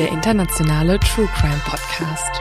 Der internationale True Crime Podcast.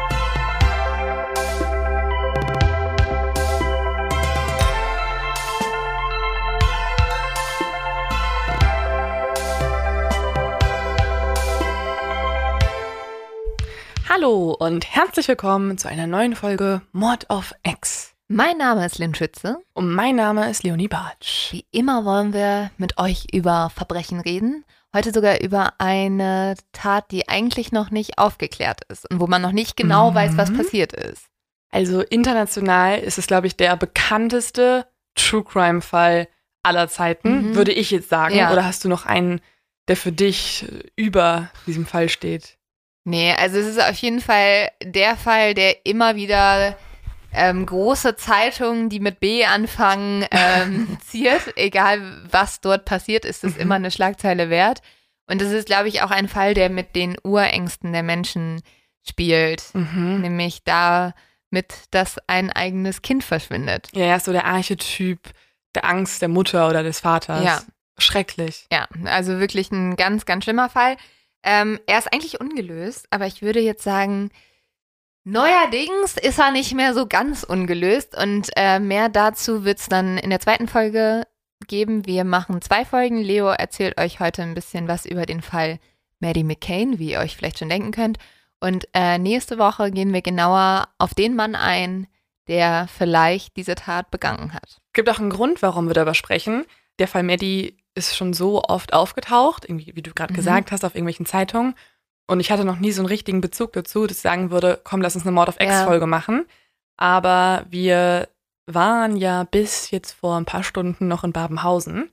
Hallo und herzlich willkommen zu einer neuen Folge Mord of X. Mein Name ist Lynn Schütze. Und mein Name ist Leonie Bartsch. Wie immer wollen wir mit euch über Verbrechen reden. Heute sogar über eine Tat, die eigentlich noch nicht aufgeklärt ist und wo man noch nicht genau Mhm. weiß, was passiert ist. Also international ist es, glaube ich, der bekannteste True Crime Fall aller Zeiten, Mhm. würde ich jetzt sagen. Ja. Oder hast du noch einen, der für dich über diesem Fall steht? Nee, also es ist auf jeden Fall der Fall, der immer wieder ähm, große Zeitungen, die mit B anfangen, ähm, ziert. Egal was dort passiert, ist es Mhm. immer eine Schlagzeile wert. Und es ist, glaube ich, auch ein Fall, der mit den Urängsten der Menschen spielt. Mhm. Nämlich damit, dass ein eigenes Kind verschwindet. Ja, er ist so der Archetyp der Angst der Mutter oder des Vaters. Ja. Schrecklich. Ja, also wirklich ein ganz, ganz schlimmer Fall. Ähm, er ist eigentlich ungelöst, aber ich würde jetzt sagen, neuerdings ist er nicht mehr so ganz ungelöst und äh, mehr dazu wird es dann in der zweiten Folge geben. Wir machen zwei Folgen. Leo erzählt euch heute ein bisschen was über den Fall Maddie McCain, wie ihr euch vielleicht schon denken könnt. Und äh, nächste Woche gehen wir genauer auf den Mann ein, der vielleicht diese Tat begangen hat. Es gibt auch einen Grund, warum wir darüber sprechen. Der Fall Maddie ist schon so oft aufgetaucht, irgendwie, wie du gerade Mhm. gesagt hast, auf irgendwelchen Zeitungen. Und ich hatte noch nie so einen richtigen Bezug dazu, dass ich sagen würde, komm, lass uns eine Mord of Ja. X-Folge machen. Aber wir waren ja bis jetzt vor ein paar Stunden noch in Babenhausen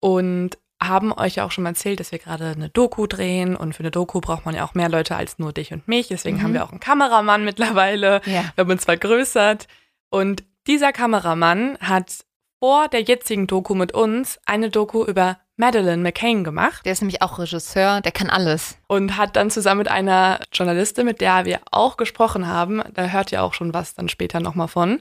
und haben euch ja auch schon mal erzählt, dass wir gerade eine Doku drehen. Und für eine Doku braucht man ja auch mehr Leute als nur dich und mich. Deswegen Mhm. haben wir auch einen Kameramann mittlerweile. Ja. Wir haben uns vergrößert. Und dieser Kameramann hat vor der jetzigen Doku mit uns eine Doku über Madeleine McCain gemacht Der ist nämlich auch Regisseur, der kann alles. und hat dann zusammen mit einer Journalistin, mit der wir auch gesprochen haben, da hört ihr auch schon was dann später nochmal von,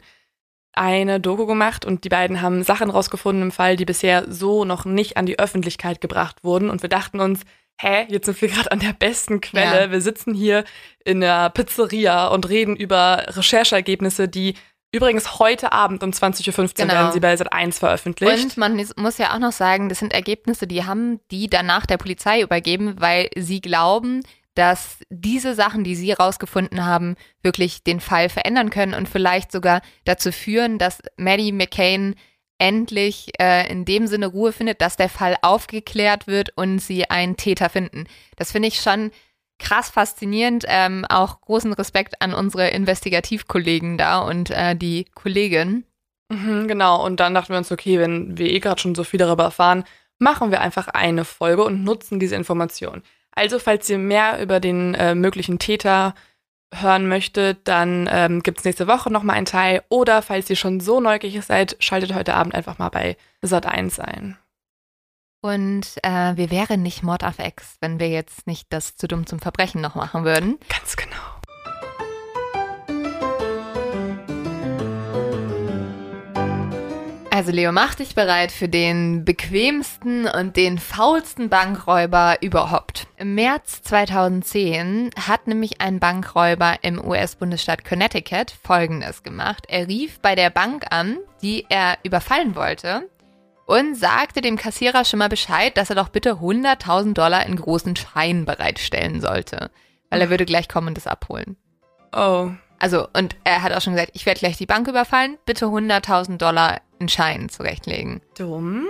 eine Doku gemacht und die beiden haben Sachen rausgefunden im Fall, die bisher so noch nicht an die Öffentlichkeit gebracht wurden und wir dachten uns, hä, jetzt sind wir gerade an der besten Quelle. Ja. Wir sitzen hier in der Pizzeria und reden über Rechercheergebnisse, die übrigens heute Abend um 20.15 Uhr Genau. werden sie bei Sat 1 veröffentlicht. Und man muss ja auch noch sagen, das sind Ergebnisse, die haben die danach der Polizei übergeben, weil sie glauben, dass diese Sachen, die sie rausgefunden haben, wirklich den Fall verändern können und vielleicht sogar dazu führen, dass Maddie McCain endlich äh, in dem Sinne Ruhe findet, dass der Fall aufgeklärt wird und sie einen Täter finden. Das finde ich schon krass faszinierend. Ähm, auch großen Respekt an unsere Investigativkollegen da und äh, die Kollegin. Mhm, genau, und dann dachten wir uns, okay, wenn wir eh gerade schon so viel darüber erfahren, machen wir einfach eine Folge und nutzen diese Information. Also, falls ihr mehr über den äh, möglichen Täter hören möchtet, dann ähm, gibt es nächste Woche nochmal einen Teil. Oder falls ihr schon so neugierig seid, schaltet heute Abend einfach mal bei Sat1 ein. Und äh, wir wären nicht Mord auf Ex, wenn wir jetzt nicht das zu dumm zum Verbrechen noch machen würden. Ganz genau. Also Leo, mach dich bereit für den bequemsten und den faulsten Bankräuber überhaupt. Im März 2010 hat nämlich ein Bankräuber im US-Bundesstaat Connecticut Folgendes gemacht. Er rief bei der Bank an, die er überfallen wollte und sagte dem Kassierer schon mal Bescheid, dass er doch bitte 100.000 Dollar in großen Scheinen bereitstellen sollte, weil er würde gleich kommen und das abholen. Oh. Also, und er hat auch schon gesagt, ich werde gleich die Bank überfallen, bitte 100.000 Dollar in Scheinen zurechtlegen. Dumm.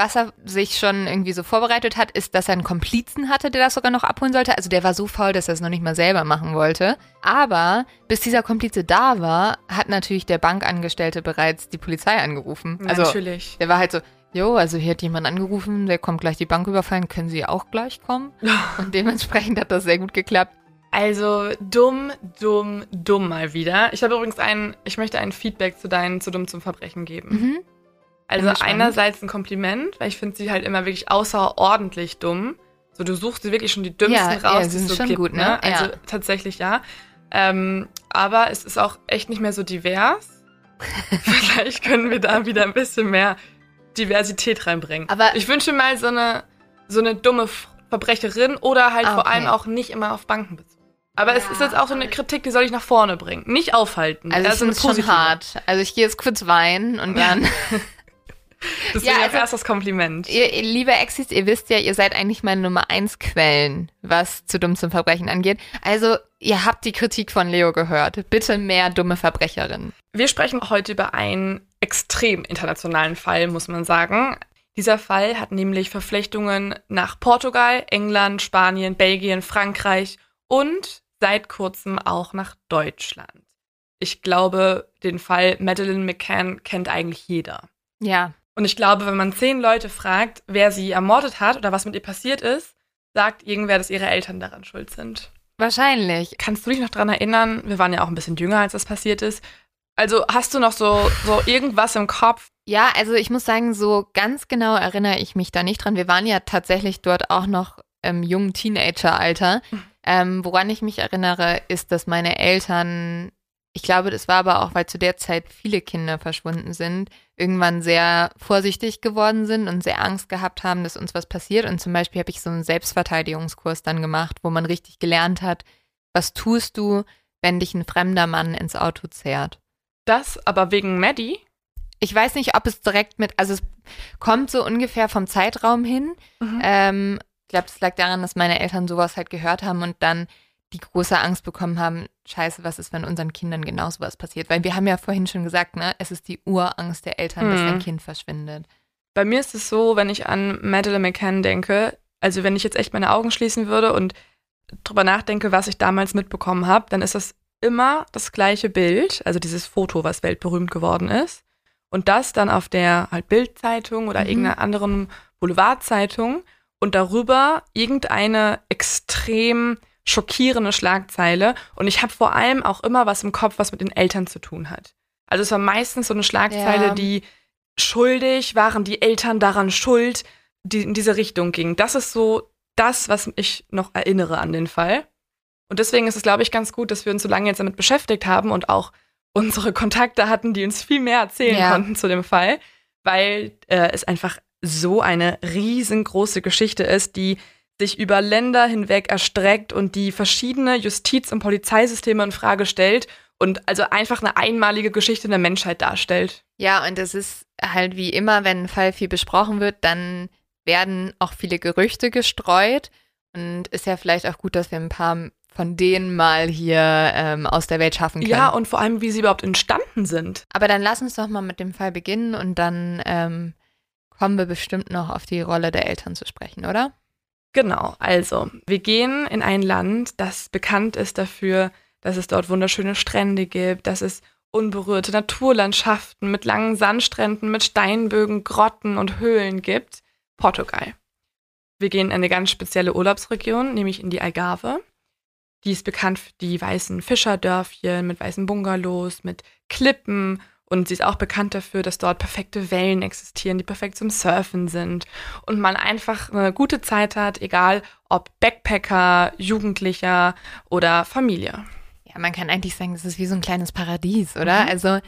Was er sich schon irgendwie so vorbereitet hat, ist, dass er einen Komplizen hatte, der das sogar noch abholen sollte. Also der war so faul, dass er es noch nicht mal selber machen wollte. Aber bis dieser Komplize da war, hat natürlich der Bankangestellte bereits die Polizei angerufen. Also Natürlich. der war halt so, jo, also hier hat jemand angerufen, der kommt gleich die Bank überfallen, können Sie auch gleich kommen? Und dementsprechend hat das sehr gut geklappt. Also dumm, dumm, dumm mal wieder. Ich habe übrigens ein, ich möchte ein Feedback zu deinen zu dumm zum Verbrechen geben. Mhm. Also einerseits ein Kompliment, weil ich finde sie halt immer wirklich außerordentlich dumm. So du suchst sie wirklich schon die dümmsten Ja, raus, ja, die es sind so gibt, gut, ne? ne? Also Ja. tatsächlich ja. Ähm, aber es ist auch echt nicht mehr so divers. Vielleicht können wir da wieder ein bisschen mehr Diversität reinbringen. Aber- ich wünsche mal so eine so eine dumme Verbrecherin oder halt Ah, vor okay. allem auch nicht immer auf Banken bezogen. Aber es Ja, ist jetzt auch so eine Kritik, die soll ich nach vorne bringen. Nicht aufhalten. Also ich eine es schon hart. Also ich gehe jetzt kurz weinen und dann... Deswegen Ja, also- erst das Kompliment. Ihr, ihr liebe Exis, ihr wisst ja, ihr seid eigentlich meine Nummer eins Quellen, was zu dumm zum Verbrechen angeht. Also, ihr habt die Kritik von Leo gehört. Bitte mehr dumme Verbrecherinnen. Wir sprechen heute über einen extrem internationalen Fall, muss man sagen. Dieser Fall hat nämlich Verflechtungen nach Portugal, England, Spanien, Belgien, Frankreich und seit kurzem auch nach Deutschland. Ich glaube, den Fall Madeleine McCann kennt eigentlich jeder. Ja. Und ich glaube, wenn man zehn Leute fragt, wer sie ermordet hat oder was mit ihr passiert ist, sagt irgendwer, dass ihre Eltern daran schuld sind. Wahrscheinlich. Kannst du dich noch dran erinnern? Wir waren ja auch ein bisschen jünger, als das passiert ist. Also hast du noch so, so irgendwas im Kopf? Ja, also ich muss sagen, so ganz genau erinnere ich mich da nicht dran. Wir waren ja tatsächlich dort auch noch im jungen Teenageralter. Ähm, woran ich mich erinnere, ist, dass meine Eltern, ich glaube, das war aber auch, weil zu der Zeit viele Kinder verschwunden sind, irgendwann sehr vorsichtig geworden sind und sehr Angst gehabt haben, dass uns was passiert. Und zum Beispiel habe ich so einen Selbstverteidigungskurs dann gemacht, wo man richtig gelernt hat, was tust du, wenn dich ein fremder Mann ins Auto zerrt. Das aber wegen Maddie? Ich weiß nicht, ob es direkt mit, also es kommt so ungefähr vom Zeitraum hin. Mhm. Ähm, ich glaube, das lag daran, dass meine Eltern sowas halt gehört haben und dann die große Angst bekommen haben, scheiße, was ist, wenn unseren Kindern genau sowas passiert? Weil wir haben ja vorhin schon gesagt, ne, es ist die Urangst der Eltern, dass Mhm. ein Kind verschwindet. Bei mir ist es so, wenn ich an Madeleine McCann denke, also wenn ich jetzt echt meine Augen schließen würde und drüber nachdenke, was ich damals mitbekommen habe, dann ist das immer das gleiche Bild, also dieses Foto, was weltberühmt geworden ist. Und das dann auf der halt Bildzeitung oder Mhm. irgendeiner anderen Boulevardzeitung und darüber irgendeine extrem schockierende Schlagzeile. Und ich habe vor allem auch immer was im Kopf, was mit den Eltern zu tun hat. Also es war meistens so eine Schlagzeile, Ja. die schuldig, waren die Eltern daran schuld, die in diese Richtung ging. Das ist so das, was ich noch erinnere an den Fall. Und deswegen ist es, glaube ich, ganz gut, dass wir uns so lange jetzt damit beschäftigt haben und auch unsere Kontakte hatten, die uns viel mehr erzählen Ja. konnten zu dem Fall, weil äh, es einfach so eine riesengroße Geschichte ist, die sich über Länder hinweg erstreckt und die verschiedene Justiz- und Polizeisysteme in Frage stellt und also einfach eine einmalige Geschichte der Menschheit darstellt. Ja, und es ist halt wie immer, wenn ein Fall viel besprochen wird, dann werden auch viele Gerüchte gestreut. Und ist ja vielleicht auch gut, dass wir ein paar von denen mal hier ähm, aus der Welt schaffen können. Ja, und vor allem, wie sie überhaupt entstanden sind. Aber dann lass uns doch mal mit dem Fall beginnen und dann ähm, kommen wir bestimmt noch auf die Rolle der Eltern zu sprechen, oder? Genau, also wir gehen in ein Land, das bekannt ist dafür, dass es dort wunderschöne Strände gibt, dass es unberührte Naturlandschaften mit langen Sandstränden, mit Steinbögen, Grotten und Höhlen gibt. Portugal. Wir gehen in eine ganz spezielle Urlaubsregion, nämlich in die Algarve. Die ist bekannt für die weißen Fischerdörfchen mit weißen Bungalows, mit Klippen. Und sie ist auch bekannt dafür, dass dort perfekte Wellen existieren, die perfekt zum Surfen sind. Und man einfach eine gute Zeit hat, egal ob Backpacker, Jugendlicher oder Familie. Ja, man kann eigentlich sagen, das ist wie so ein kleines Paradies, oder? Mhm. Also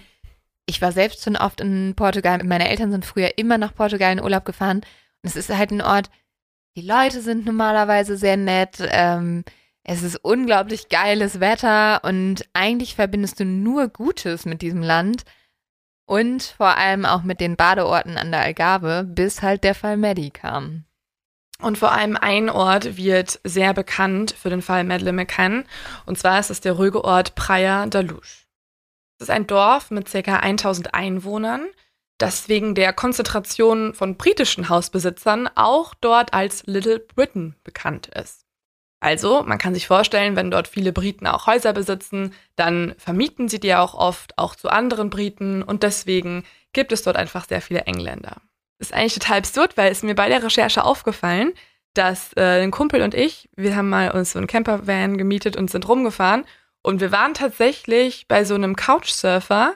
ich war selbst schon oft in Portugal. Meine Eltern sind früher immer nach Portugal in Urlaub gefahren. Und es ist halt ein Ort, die Leute sind normalerweise sehr nett. Ähm, es ist unglaublich geiles Wetter und eigentlich verbindest du nur Gutes mit diesem Land. Und vor allem auch mit den Badeorten an der Algarve, bis halt der Fall Maddie kam. Und vor allem ein Ort wird sehr bekannt für den Fall Madeleine McCann. Und zwar ist es der ruhige Ort Praia da Luz. Es ist ein Dorf mit ca. 1000 Einwohnern, das wegen der Konzentration von britischen Hausbesitzern auch dort als Little Britain bekannt ist. Also, man kann sich vorstellen, wenn dort viele Briten auch Häuser besitzen, dann vermieten sie die auch oft auch zu anderen Briten und deswegen gibt es dort einfach sehr viele Engländer. Das ist eigentlich total absurd, weil es mir bei der Recherche aufgefallen, dass äh, ein Kumpel und ich, wir haben mal uns so einen Campervan gemietet und sind rumgefahren und wir waren tatsächlich bei so einem Couchsurfer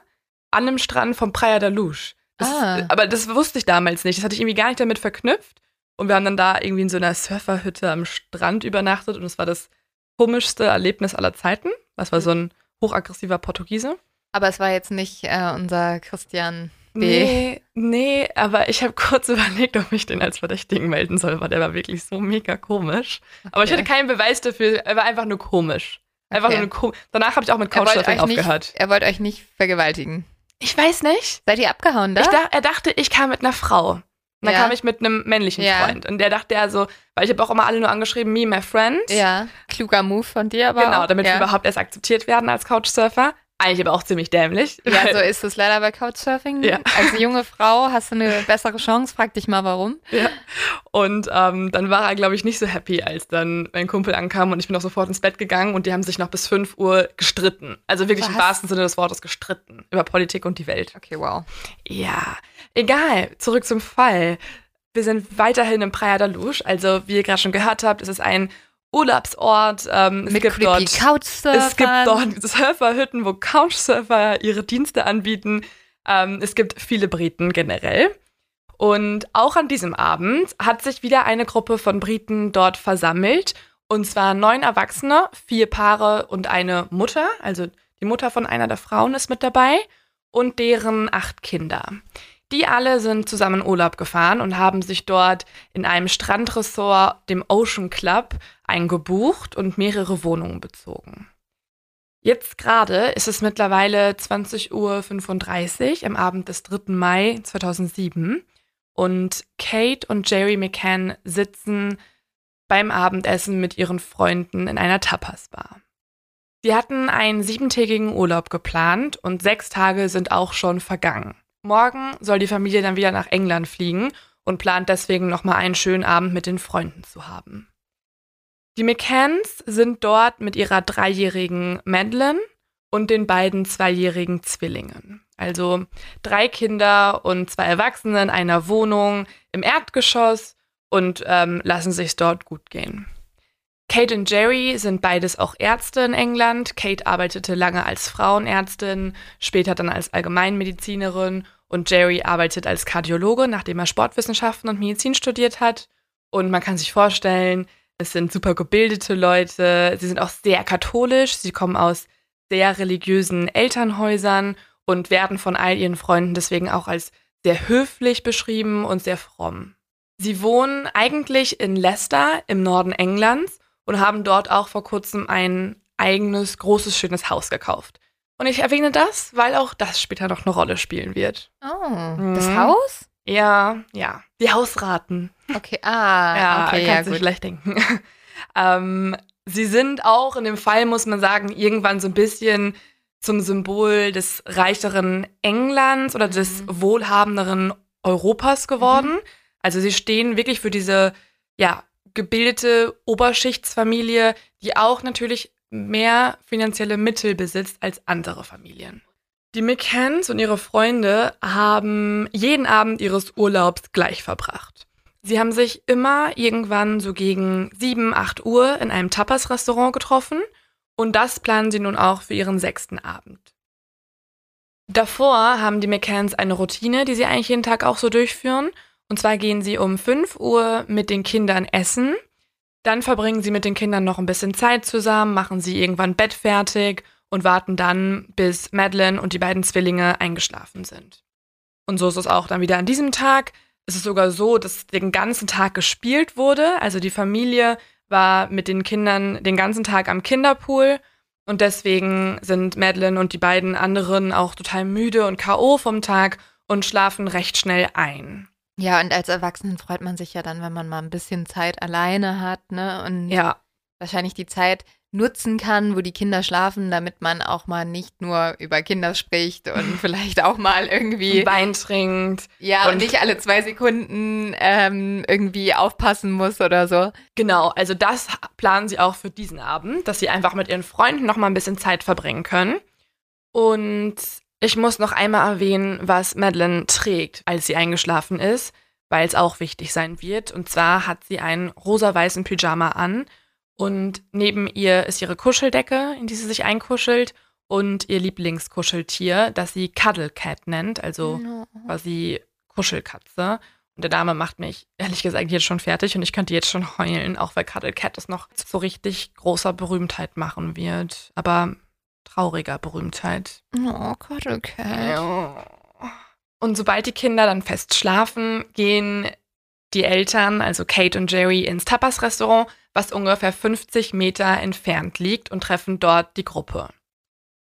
an einem Strand vom Praia da Luz. Das, ah. Aber das wusste ich damals nicht. Das hatte ich irgendwie gar nicht damit verknüpft. Und wir haben dann da irgendwie in so einer Surferhütte am Strand übernachtet und es war das komischste Erlebnis aller Zeiten. Das war so ein hochaggressiver Portugiese. Aber es war jetzt nicht äh, unser Christian B. Nee, nee, aber ich habe kurz überlegt, ob ich den als Verdächtigen melden soll, weil der war wirklich so mega komisch. Okay. Aber ich hatte keinen Beweis dafür, er war einfach nur komisch. Einfach okay. nur komisch. Danach habe ich auch mit Couchsurfing aufgehört. Nicht, er wollte euch nicht vergewaltigen. Ich weiß nicht. Seid ihr abgehauen da? Ich da, er dachte, ich kam mit einer Frau. Und dann ja. kam ich mit einem männlichen ja. Freund. Und der dachte ja so, weil ich habe auch immer alle nur angeschrieben, me, my friend. Ja, kluger Move von dir aber Genau, auch. damit ja. wir überhaupt erst akzeptiert werden als Couchsurfer. Eigentlich aber auch ziemlich dämlich. Ja, so ist es leider bei Couchsurfing. Ja. Als junge Frau hast du eine bessere Chance. Frag dich mal, warum. Ja. Und ähm, dann war er, glaube ich, nicht so happy, als dann mein Kumpel ankam und ich bin auch sofort ins Bett gegangen und die haben sich noch bis 5 Uhr gestritten. Also wirklich Was? im wahrsten Sinne des Wortes gestritten. Über Politik und die Welt. Okay, wow. Ja, egal. Zurück zum Fall. Wir sind weiterhin im Praia da Luz. Also, wie ihr gerade schon gehört habt, ist es ein Urlaubsort. Ähm, es, Mit gibt dort, es gibt dort Surferhütten, wo Couchsurfer ihre Dienste anbieten. Ähm, es gibt viele Briten generell. Und auch an diesem Abend hat sich wieder eine Gruppe von Briten dort versammelt. Und zwar neun Erwachsene, vier Paare und eine Mutter. Also die Mutter von einer der Frauen ist mit dabei und deren acht Kinder. Die alle sind zusammen Urlaub gefahren und haben sich dort in einem Strandressort, dem Ocean Club, eingebucht und mehrere Wohnungen bezogen. Jetzt gerade ist es mittlerweile 20.35 Uhr am Abend des 3. Mai 2007 und Kate und Jerry McCann sitzen beim Abendessen mit ihren Freunden in einer Tapas-Bar. Sie hatten einen siebentägigen Urlaub geplant und sechs Tage sind auch schon vergangen. Morgen soll die Familie dann wieder nach England fliegen und plant deswegen nochmal einen schönen Abend mit den Freunden zu haben. Die McCanns sind dort mit ihrer dreijährigen Madeline und den beiden zweijährigen Zwillingen. Also drei Kinder und zwei Erwachsene in einer Wohnung im Erdgeschoss und ähm, lassen sich dort gut gehen. Kate und Jerry sind beides auch Ärzte in England. Kate arbeitete lange als Frauenärztin, später dann als Allgemeinmedizinerin und Jerry arbeitet als Kardiologe, nachdem er Sportwissenschaften und Medizin studiert hat. Und man kann sich vorstellen, es sind super gebildete Leute. Sie sind auch sehr katholisch. Sie kommen aus sehr religiösen Elternhäusern und werden von all ihren Freunden deswegen auch als sehr höflich beschrieben und sehr fromm. Sie wohnen eigentlich in Leicester im Norden Englands und haben dort auch vor kurzem ein eigenes, großes, schönes Haus gekauft. Und ich erwähne das, weil auch das später noch eine Rolle spielen wird. Oh, mhm. das Haus? Ja, ja. Die Hausraten. Okay, ah, ja, okay, kannst ja, du schlecht denken. ähm, sie sind auch in dem Fall, muss man sagen, irgendwann so ein bisschen zum Symbol des reicheren Englands oder des mhm. wohlhabenderen Europas geworden. Mhm. Also sie stehen wirklich für diese, ja, gebildete Oberschichtsfamilie, die auch natürlich mehr finanzielle Mittel besitzt als andere Familien. Die McCanns und ihre Freunde haben jeden Abend ihres Urlaubs gleich verbracht. Sie haben sich immer irgendwann so gegen 7, 8 Uhr in einem Tapas-Restaurant getroffen und das planen sie nun auch für ihren sechsten Abend. Davor haben die McCanns eine Routine, die sie eigentlich jeden Tag auch so durchführen. Und zwar gehen sie um 5 Uhr mit den Kindern essen dann verbringen sie mit den Kindern noch ein bisschen Zeit zusammen, machen sie irgendwann Bett fertig und warten dann, bis Madeline und die beiden Zwillinge eingeschlafen sind. Und so ist es auch dann wieder an diesem Tag. Es ist sogar so, dass den ganzen Tag gespielt wurde. Also die Familie war mit den Kindern den ganzen Tag am Kinderpool Und deswegen sind Madeline und die beiden anderen auch total müde und K.O. vom Tag und schlafen recht schnell ein. Ja, und als Erwachsenen freut man sich ja dann, wenn man mal ein bisschen Zeit alleine hat, ne? Und Ja, wahrscheinlich die Zeit nutzen kann, wo die Kinder schlafen, damit man auch mal nicht nur über Kinder spricht und vielleicht auch mal irgendwie Wein trinkt. ja und, und- nicht alle zwei Sekunden ähm, irgendwie aufpassen muss oder so. Genau, also das planen sie auch für diesen Abend, dass sie einfach mit ihren Freunden noch mal ein bisschen Zeit verbringen können. Und ich muss noch einmal erwähnen, was Madeline trägt, als sie eingeschlafen ist, weil es auch wichtig sein wird. Und zwar hat sie einen rosa-weißen Pyjama an und neben ihr ist ihre Kuscheldecke, in die sie sich einkuschelt und ihr Lieblingskuscheltier, das sie Cuddle Cat nennt, also quasi Kuschelkatze. Und der Name macht mich ehrlich gesagt jetzt schon fertig und ich könnte jetzt schon heulen, auch weil Cuddle Cat es noch zu richtig großer Berühmtheit machen wird. Aber trauriger Berühmtheit. Oh, Cuddle Cat. Und sobald die Kinder dann fest schlafen, gehen die Eltern, also Kate und Jerry, ins Tapas-Restaurant, was ungefähr 50 Meter entfernt liegt und treffen dort die Gruppe.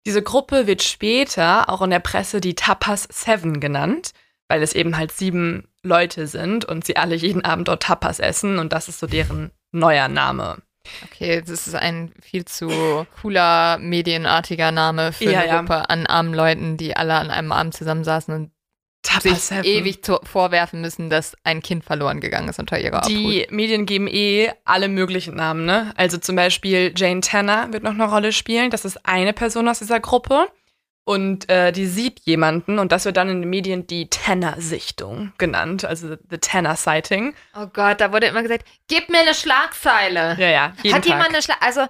Diese Gruppe wird später auch in der Presse die Tapas Seven genannt, weil es eben halt sieben Leute sind und sie alle jeden Abend dort Tapas essen und das ist so deren neuer Name. Okay, das ist ein viel zu cooler, medienartiger Name für Ja, eine ja. Gruppe an armen Leuten, die alle an einem Abend zusammensaßen und Tapas sich ewig vorwerfen müssen, dass ein Kind verloren gegangen ist unter ihrer Obhut. Die Medien geben eh alle möglichen Namen, ne? Also zum Beispiel Jane Tanner wird noch eine Rolle spielen. Das ist eine Person aus dieser Gruppe. Und äh, die sieht jemanden und das wird dann in den Medien die Tanner-Sichtung genannt, also the Tanner-Sighting. Oh Gott, da wurde immer gesagt, gib mir eine Schlagzeile. Ja, ja, jeden Hat jemand Tag. eine Schlag... Also,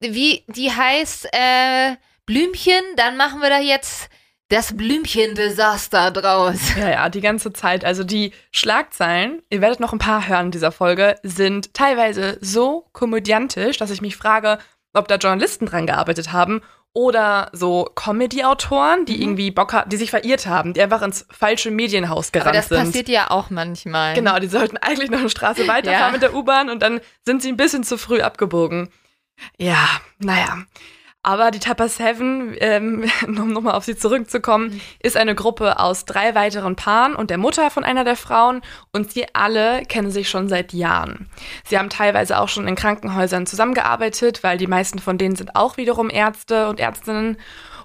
wie, die heißt äh, Blümchen, dann machen wir da jetzt das Blümchen-Desaster draus. Ja, ja, die ganze Zeit. Also die Schlagzeilen, ihr werdet noch ein paar hören in dieser Folge, sind teilweise so komödiantisch, dass ich mich frage, ob da Journalisten dran gearbeitet haben oder so Comedy-Autoren, die Mhm. irgendwie Bock haben, die sich verirrt haben, die einfach ins falsche Medienhaus Aber gerannt das sind. passiert ja auch manchmal. Genau, die sollten eigentlich noch eine Straße weiterfahren Ja. mit der U-Bahn und dann sind sie ein bisschen zu früh abgebogen. Ja, naja. Aber die Tapas Heaven, ähm, um nochmal auf sie zurückzukommen, ist eine Gruppe aus drei weiteren Paaren und der Mutter von einer der Frauen und sie alle kennen sich schon seit Jahren. Sie haben teilweise auch schon in Krankenhäusern zusammengearbeitet, weil die meisten von denen sind auch wiederum Ärzte und Ärztinnen.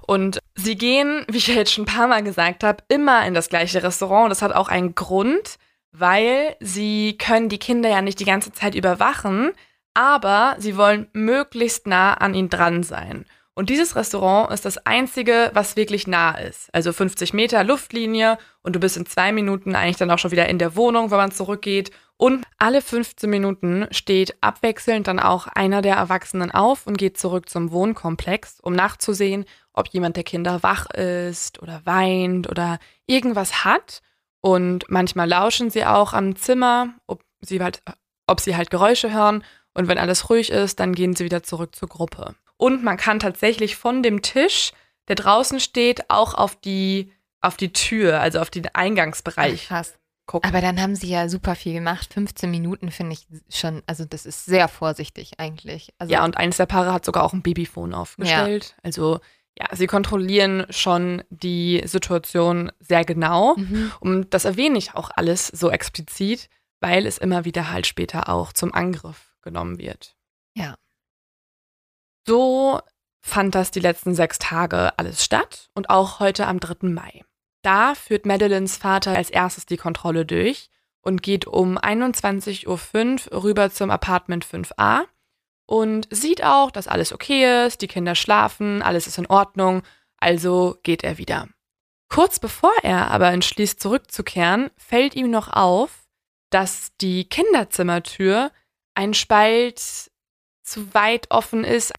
Und sie gehen, wie ich ja jetzt schon ein paar Mal gesagt habe, immer in das gleiche Restaurant. Das hat auch einen Grund, weil sie können die Kinder ja nicht die ganze Zeit überwachen, aber sie wollen möglichst nah an ihnen dran sein. Und dieses Restaurant ist das einzige, was wirklich nah ist. Also 50 Meter Luftlinie und du bist in zwei Minuten eigentlich dann auch schon wieder in der Wohnung, wenn man zurückgeht. Und alle 15 Minuten steht abwechselnd dann auch einer der Erwachsenen auf und geht zurück zum Wohnkomplex, um nachzusehen, ob jemand der Kinder wach ist oder weint oder irgendwas hat. Und manchmal lauschen sie auch am Zimmer, ob sie halt, ob sie halt Geräusche hören. Und wenn alles ruhig ist, dann gehen sie wieder zurück zur Gruppe. Und man kann tatsächlich von dem Tisch, der draußen steht, auch auf die, auf die Tür, also auf den Eingangsbereich Krass. gucken. Aber dann haben sie ja super viel gemacht. 15 Minuten finde ich schon, also das ist sehr vorsichtig eigentlich. Also, ja, und eines der Paare hat sogar auch ein Babyphone aufgestellt. Also ja, sie kontrollieren schon die Situation sehr genau. Mhm. Und das erwähne ich auch alles so explizit, weil es immer wieder halt später auch zum Angriff genommen wird. Ja. So fand das die letzten sechs Tage alles statt und auch heute am 3. Mai. Da führt Madeleines Vater als erstes die Kontrolle durch und geht um 21.05 Uhr rüber zum Apartment 5a und sieht auch, dass alles okay ist, die Kinder schlafen, alles ist in Ordnung, also geht er wieder. Kurz bevor er aber entschließt zurückzukehren, fällt ihm noch auf, dass die Kinderzimmertür ein Spalt zu weit offen ist.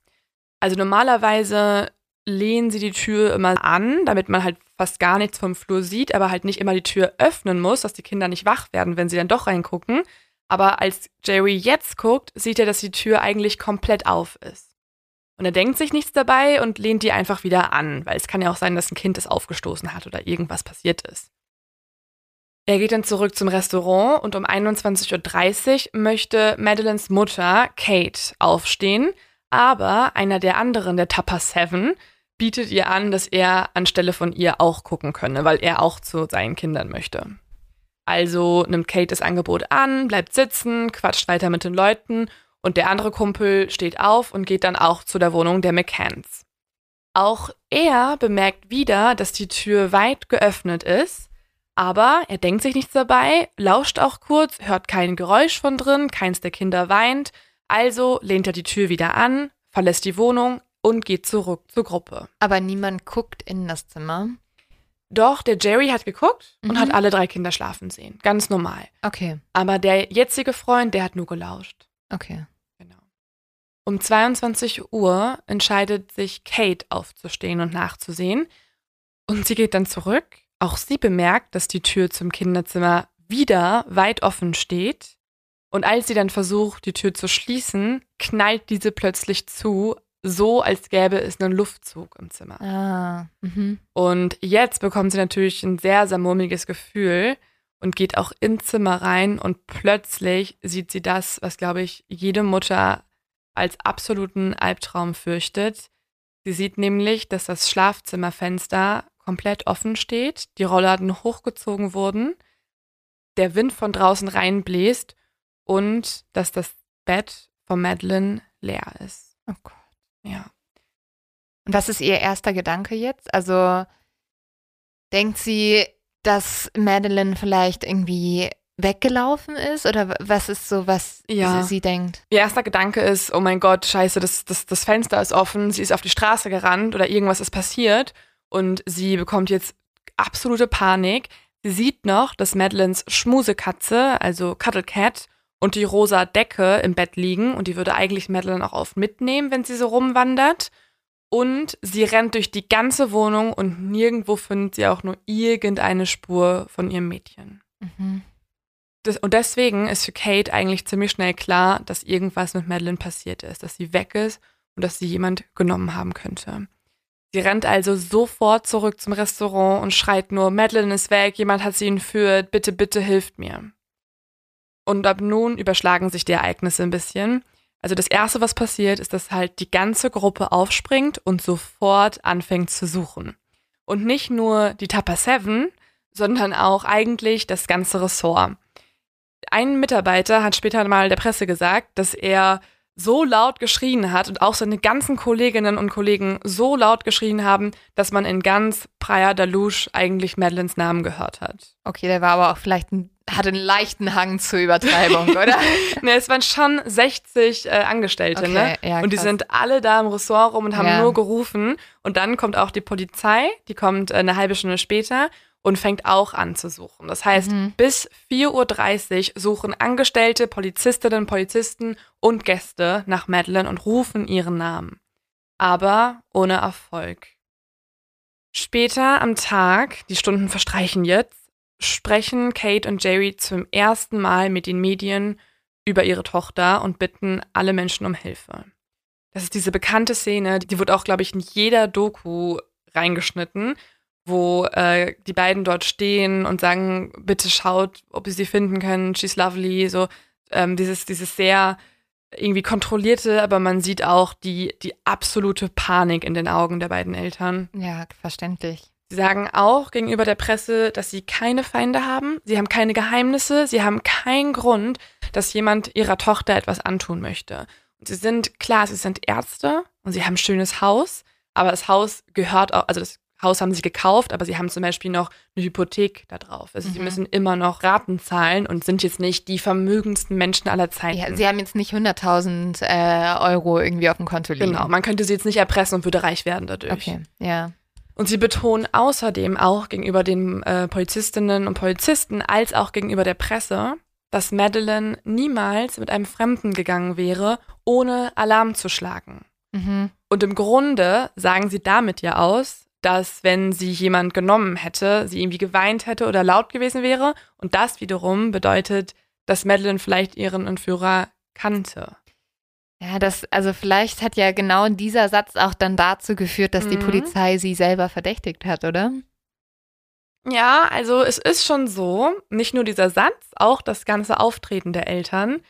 Also normalerweise lehnen sie die Tür immer an, damit man halt fast gar nichts vom Flur sieht, aber halt nicht immer die Tür öffnen muss, dass die Kinder nicht wach werden, wenn sie dann doch reingucken. Aber als Jerry jetzt guckt, sieht er, dass die Tür eigentlich komplett auf ist. Und er denkt sich nichts dabei und lehnt die einfach wieder an, weil es kann ja auch sein, dass ein Kind es aufgestoßen hat oder irgendwas passiert ist. Er geht dann zurück zum Restaurant und um 21.30 Uhr möchte Madeleines Mutter, Kate, aufstehen, Aber einer der anderen, der Tupper Seven, bietet ihr an, dass er anstelle von ihr auch gucken könne, weil er auch zu seinen Kindern möchte. Also nimmt Kate das Angebot an, bleibt sitzen, quatscht weiter mit den Leuten und der andere Kumpel steht auf und geht dann auch zu der Wohnung der McCanns. Auch er bemerkt wieder, dass die Tür weit geöffnet ist, aber er denkt sich nichts dabei, lauscht auch kurz, hört kein Geräusch von drin, keins der Kinder weint, also lehnt er die Tür wieder an, verlässt die Wohnung und geht zurück zur Gruppe. Aber niemand guckt in das Zimmer. Doch, der Jerry hat geguckt Mhm. und hat alle drei Kinder schlafen sehen. Ganz normal. Okay, Aber der jetzige Freund, der hat nur gelauscht. okay. Genau. Um 22 Uhr entscheidet sich Kate aufzustehen und nachzusehen. Und sie geht dann zurück. Auch sie bemerkt, dass die Tür zum Kinderzimmer wieder weit offen steht. Und als sie dann versucht, die Tür zu schließen, knallt diese plötzlich zu, so als gäbe es einen Luftzug im Zimmer. Ah, mhm. Und jetzt bekommt sie natürlich ein sehr, sehr mulmiges Gefühl und geht auch ins Zimmer rein und plötzlich sieht sie das, was, glaube ich, jede Mutter als absoluten Albtraum fürchtet. Sie sieht nämlich, dass das Schlafzimmerfenster komplett offen steht, die Rollladen hochgezogen wurden, der Wind von draußen reinbläst und dass das Bett von Madeline leer ist. Oh Gott. Ja. Und was ist ihr erster Gedanke jetzt? Also denkt sie, dass Madeline vielleicht irgendwie weggelaufen ist? Oder was ist so, was Ja. sie, sie denkt? Ihr erster Gedanke ist, oh mein Gott, scheiße, das, das, das Fenster ist offen, sie ist auf die Straße gerannt oder irgendwas ist passiert und sie bekommt jetzt absolute Panik. Sie sieht noch, dass Madeleines Schmusekatze, also Cuddle Cat, und die rosa Decke im Bett liegen und die würde eigentlich Madeleine auch oft mitnehmen, wenn sie so rumwandert. Und sie rennt durch die ganze Wohnung und nirgendwo findet sie auch nur irgendeine Spur von ihrem Mädchen. Mhm. Das, und deswegen ist für Kate eigentlich ziemlich schnell klar, dass irgendwas mit Madeline passiert ist, dass sie weg ist und dass sie jemand genommen haben könnte. Sie rennt also sofort zurück zum Restaurant und schreit nur, Madeline ist weg, jemand hat sie entführt, bitte, bitte hilft mir. Und ab nun überschlagen sich die Ereignisse ein bisschen. Also das Erste, was passiert, ist, dass halt die ganze Gruppe aufspringt und sofort anfängt zu suchen. Und nicht nur die Tupper Seven, sondern auch eigentlich das ganze Ressort. Ein Mitarbeiter hat später mal der Presse gesagt, dass er so laut geschrien hat und auch seine ganzen Kolleginnen und Kollegen so laut geschrien haben, dass man in ganz Praia da Luz eigentlich Madeleines Namen gehört hat. Okay, der war aber auch vielleicht ein, hatte einen leichten Hang zur Übertreibung, oder? ne, es waren schon 60 äh, Angestellte, Okay, ne? ja, und die krass. sind alle da im Ressort rum und haben Ja. nur gerufen. Und dann kommt auch die Polizei, die kommt äh, eine halbe Stunde später und fängt auch an zu suchen. Das heißt, Mhm. bis 4.30 Uhr suchen Angestellte, Polizistinnen, Polizisten und Gäste nach Madeleine und rufen ihren Namen. Aber ohne Erfolg. Später am Tag, die Stunden verstreichen jetzt, sprechen Kate und Jerry zum ersten Mal mit den Medien über ihre Tochter und bitten alle Menschen um Hilfe. Das ist diese bekannte Szene, die wird auch, glaube ich, in jeder Doku reingeschnitten, wo äh, die beiden dort stehen und sagen, bitte schaut, ob ihr sie finden können, she's lovely, so ähm, dieses, dieses sehr irgendwie kontrollierte, aber man sieht auch die, die absolute Panik in den Augen der beiden Eltern. ja, verständlich. Sie sagen auch gegenüber der Presse, dass sie keine Feinde haben, sie haben keine Geheimnisse, sie haben keinen Grund, dass jemand ihrer Tochter etwas antun möchte. Und sie sind, klar, sie sind Ärzte und sie haben ein schönes Haus, aber das Haus gehört auch, also das Haus haben sie gekauft, aber sie haben zum Beispiel noch eine Hypothek da drauf. Also sie Mhm. müssen immer noch Raten zahlen und sind jetzt nicht die vermögendsten Menschen aller Zeiten. Ja, sie haben jetzt nicht 100.000 äh, Euro irgendwie auf dem Konto liegen. genau, man könnte sie jetzt nicht erpressen und würde reich werden dadurch. Okay, ja. Und sie betonen außerdem auch gegenüber den äh, Polizistinnen und Polizisten als auch gegenüber der Presse, dass Madeleine niemals mit einem Fremden gegangen wäre, ohne Alarm zu schlagen. Mhm. Und im Grunde sagen sie damit ja aus, dass wenn sie jemand genommen hätte, sie irgendwie geweint hätte oder laut gewesen wäre. Und das wiederum bedeutet, dass Madeleine vielleicht ihren Entführer kannte. Ja, das, also vielleicht hat ja genau dieser Satz auch dann dazu geführt, dass die Mhm. Polizei sie selber verdächtigt hat, oder? Ja, also es ist schon so, nicht nur dieser Satz, auch das ganze Auftreten der Eltern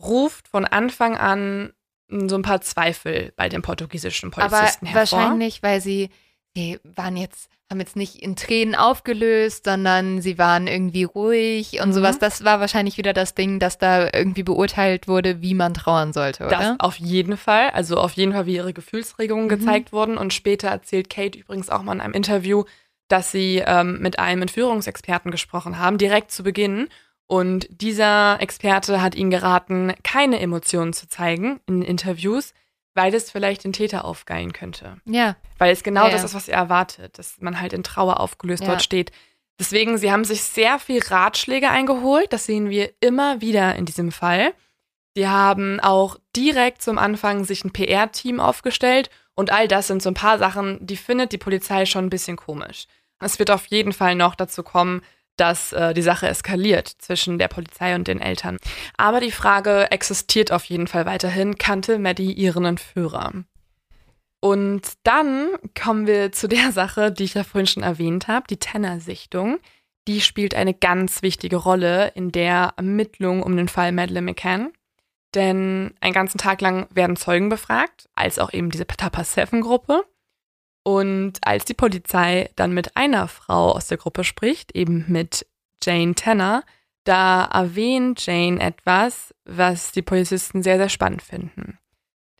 ruft von Anfang an so ein paar Zweifel bei den portugiesischen Polizisten Aber hervor. wahrscheinlich, weil sie, sie waren jetzt, haben jetzt nicht in Tränen aufgelöst, sondern sie waren irgendwie ruhig und Mhm. sowas. Das war wahrscheinlich wieder das Ding, dass da irgendwie beurteilt wurde, wie man trauern sollte, oder? Das auf jeden Fall. Also auf jeden Fall, wie ihre Gefühlsregungen Mhm. gezeigt wurden. Und später erzählt Kate übrigens auch mal in einem Interview, dass sie ähm, mit einem Entführungsexperten gesprochen haben, direkt zu Beginn. Und dieser Experte hat ihnen geraten, keine Emotionen zu zeigen in Interviews, weil es vielleicht den Täter aufgeilen könnte. ja. Weil es genau Ja, das ist, was er erwartet, dass man halt in Trauer aufgelöst Ja. dort steht. Deswegen, sie haben sich sehr viel Ratschläge eingeholt. Das sehen wir immer wieder in diesem Fall. Sie haben auch direkt zum Anfang sich ein PR-Team aufgestellt und all das sind so ein paar Sachen, die findet die Polizei schon ein bisschen komisch. Es wird auf jeden Fall noch dazu kommen, dass äh, die Sache eskaliert zwischen der Polizei und den Eltern. Aber die Frage existiert auf jeden Fall weiterhin, kannte Maddie ihren Entführer? Und dann kommen wir zu der Sache, die ich ja vorhin schon erwähnt habe, die Tanner-Sichtung. Die spielt eine ganz wichtige Rolle in der Ermittlung um den Fall Madeleine McCann. Denn einen ganzen Tag lang werden Zeugen befragt, als auch eben diese Tapa 7-Gruppe. Und als die Polizei dann mit einer Frau aus der Gruppe spricht, eben mit Jane Tanner, da erwähnt Jane etwas, was die Polizisten sehr, sehr spannend finden.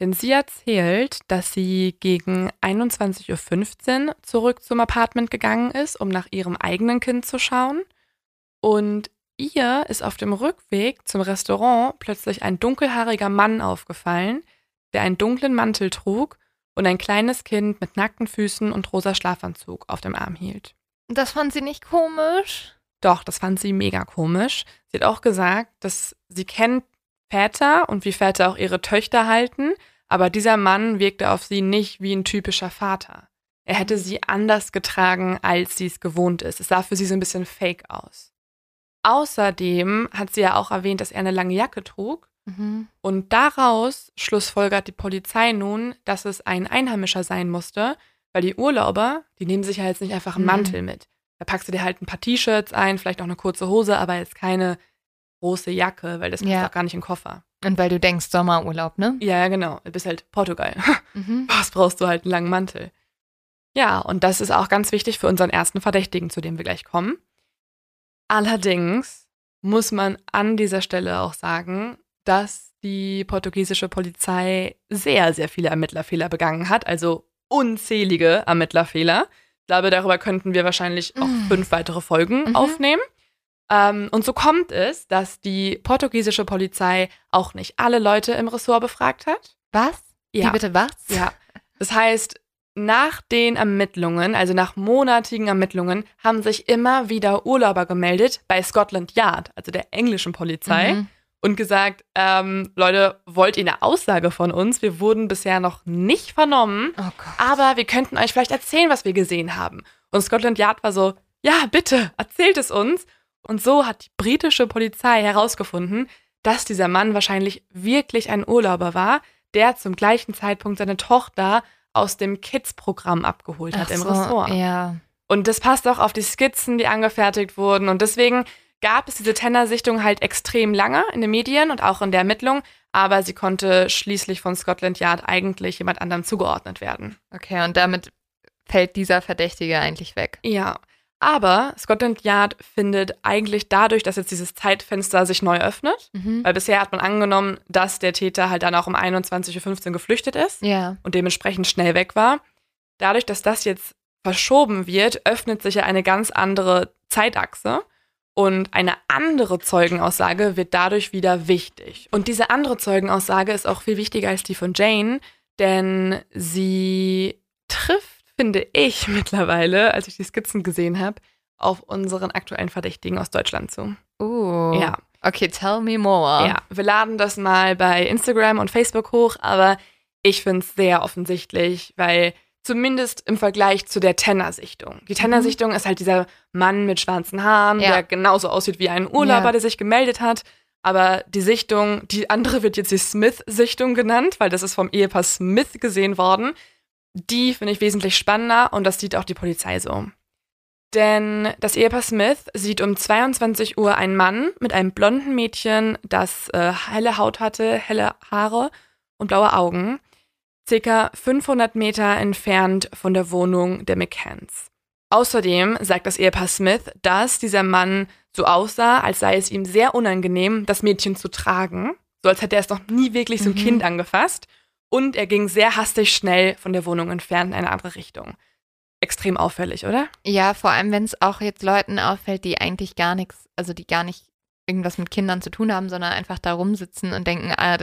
Denn sie erzählt, dass sie gegen 21.15 Uhr zurück zum Apartment gegangen ist, um nach ihrem eigenen Kind zu schauen. Und ihr ist auf dem Rückweg zum Restaurant plötzlich ein dunkelhaariger Mann aufgefallen, der einen dunklen Mantel trug und ein kleines Kind mit nackten Füßen und rosa Schlafanzug auf dem Arm hielt. Das fand sie nicht komisch. Doch, das fand sie mega komisch. Sie hat auch gesagt, dass sie kennt Väter und wie Väter auch ihre Töchter halten, aber dieser Mann wirkte auf sie nicht wie ein typischer Vater. Er hätte sie anders getragen, als sie es gewohnt ist. Es sah für sie so ein bisschen fake aus. Außerdem hat sie ja auch erwähnt, dass er eine lange Jacke trug. Mhm. Und daraus schlussfolgert die Polizei nun, dass es ein Einheimischer sein musste, weil die Urlauber, die nehmen sich ja jetzt nicht einfach einen Mhm. Mantel mit. Da packst du dir halt ein paar T-Shirts ein, vielleicht auch eine kurze Hose, aber jetzt keine große Jacke, weil das passt Ja. auch gar nicht in den Koffer. Und weil du denkst, Sommerurlaub, ne? Ja, ja, genau. Du bist halt Portugal. Mhm. Was brauchst du halt einen langen Mantel? Ja, und das ist auch ganz wichtig für unseren ersten Verdächtigen, zu dem wir gleich kommen. Allerdings muss man an dieser Stelle auch sagen, dass die portugiesische Polizei sehr, sehr viele Ermittlerfehler begangen hat, also unzählige Ermittlerfehler. Ich glaube, darüber könnten wir wahrscheinlich auch Mm. fünf weitere Folgen Mhm. aufnehmen. Ähm, und so kommt es, dass die portugiesische Polizei auch nicht alle Leute im Ressort befragt hat. Was? Wie bitte was? Ja. Das heißt, nach den Ermittlungen, also nach monatigen Ermittlungen, haben sich immer wieder Urlauber gemeldet bei Scotland Yard, also der englischen Polizei, Mhm. Und gesagt, ähm, Leute, wollt ihr eine Aussage von uns? Wir wurden bisher noch nicht vernommen, Oh aber wir könnten euch vielleicht erzählen, was wir gesehen haben. Und Scotland Yard war so, ja, bitte, erzählt es uns. Und so hat die britische Polizei herausgefunden, dass dieser Mann wahrscheinlich wirklich ein Urlauber war, der zum gleichen Zeitpunkt seine Tochter aus dem Kids-Programm abgeholt hat Ach im so, Ressort. Ja. Und das passt auch auf die Skizzen, die angefertigt wurden. Und deswegen gab es diese Tenor-Sichtung halt extrem lange in den Medien und auch in der Ermittlung. Aber sie konnte schließlich von Scotland Yard eigentlich jemand anderem zugeordnet werden. Okay, und damit fällt dieser Verdächtige eigentlich weg. Ja. Aber Scotland Yard findet eigentlich dadurch, dass jetzt dieses Zeitfenster sich neu öffnet, Mhm. weil bisher hat man angenommen, dass der Täter halt dann auch um 21.15 Uhr geflüchtet ist Ja. und dementsprechend schnell weg war. Dadurch, dass das jetzt verschoben wird, öffnet sich ja eine ganz andere Zeitachse und eine andere Zeugenaussage wird dadurch wieder wichtig. Und diese andere Zeugenaussage ist auch viel wichtiger als die von Jane, denn sie trifft, finde ich mittlerweile, als ich die Skizzen gesehen habe, auf unseren aktuellen Verdächtigen aus Deutschland zu. Uh. Ja. Okay, tell me more. Ja, wir laden das mal bei Instagram und Facebook hoch, aber ich finde es sehr offensichtlich, weil zumindest im Vergleich zu der Tenner-Sichtung. Die Tenner-Sichtung ist halt dieser Mann mit schwarzen Haaren, Ja. der genauso aussieht wie ein Urlauber, Ja. der sich gemeldet hat. Aber die Sichtung, die andere wird jetzt die Smith-Sichtung genannt, weil das ist vom Ehepaar Smith gesehen worden. Die finde ich wesentlich spannender und das sieht auch die Polizei so. Denn das Ehepaar Smith sieht um 22 Uhr einen Mann mit einem blonden Mädchen, das äh, helle Haut hatte, helle Haare und blaue Augen, circa 500 Meter entfernt von der Wohnung der McCanns. Außerdem sagt das Ehepaar Smith, dass dieser Mann so aussah, als sei es ihm sehr unangenehm, das Mädchen zu tragen, so als hätte er es noch nie wirklich so ein mhm. Kind angefasst. Und er ging sehr hastig schnell von der Wohnung entfernt in eine andere Richtung. Extrem auffällig, oder? Ja, vor allem, wenn es auch jetzt Leuten auffällt, die eigentlich gar nichts, also die gar nicht irgendwas mit Kindern zu tun haben, sondern einfach da rumsitzen und denken, ah,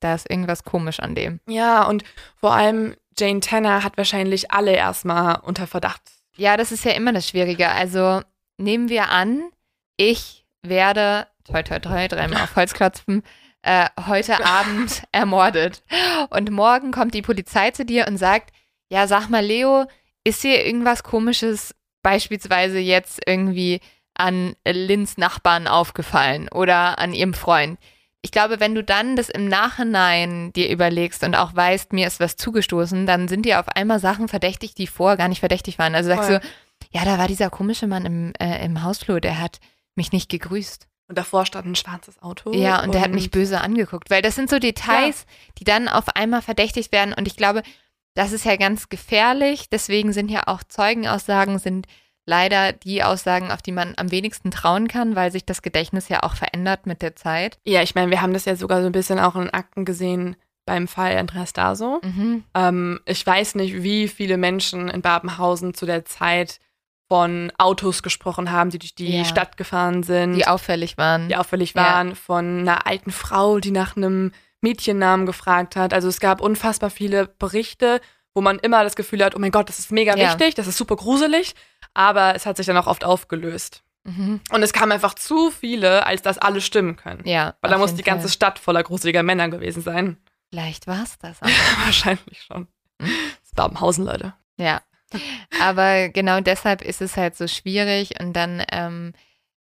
da ist irgendwas komisch an dem. Ja, und vor allem Jane Tanner hat wahrscheinlich alle erstmal unter Verdacht. Ja, das ist ja immer das Schwierige. Also nehmen wir an, ich werde, toi, toi, toi, dreimal auf Holz klopfen, äh, heute Abend ermordet. Und morgen kommt die Polizei zu dir und sagt, ja, sag mal, Leo, ist dir irgendwas komisches beispielsweise jetzt irgendwie an Lins Nachbarn aufgefallen oder an ihrem Freund? Ich glaube, wenn du dann das im Nachhinein dir überlegst und auch weißt, mir ist was zugestoßen, dann sind dir auf einmal Sachen verdächtig, die vorher gar nicht verdächtig waren. Also sagst Voll. du, ja, da war dieser komische Mann im, äh, im Hausflur, der hat mich nicht gegrüßt. Und davor stand ein schwarzes Auto. Ja, und, und der hat mich böse angeguckt. Weil das sind so Details, ja. die dann auf einmal verdächtigt werden. Und ich glaube, das ist ja ganz gefährlich. Deswegen sind ja auch Zeugenaussagen sind leider die Aussagen, auf die man am wenigsten trauen kann, weil sich das Gedächtnis ja auch verändert mit der Zeit. Ja, ich meine, wir haben das ja sogar so ein bisschen auch in Akten gesehen beim Fall Andreas Daso. Mhm. Ähm, ich weiß nicht, wie viele Menschen in Babenhausen zu der Zeit von Autos gesprochen haben, die durch die ja. Stadt gefahren sind. Die auffällig waren. Die auffällig waren, ja. von einer alten Frau, die nach einem Mädchennamen gefragt hat. Also es gab unfassbar viele Berichte, wo man immer das Gefühl hat, oh mein Gott, das ist mega ja. wichtig, das ist super gruselig, aber es hat sich dann auch oft aufgelöst. Mhm. Und es kamen einfach zu viele, als dass alle stimmen können. Ja. Weil da muss die ganze Fall. Stadt voller gruseliger Männer gewesen sein. Vielleicht war es das. Auch. Wahrscheinlich schon. Mhm. Das Babenhausen, Leute. Ja. Aber genau deshalb ist es halt so schwierig und dann ähm,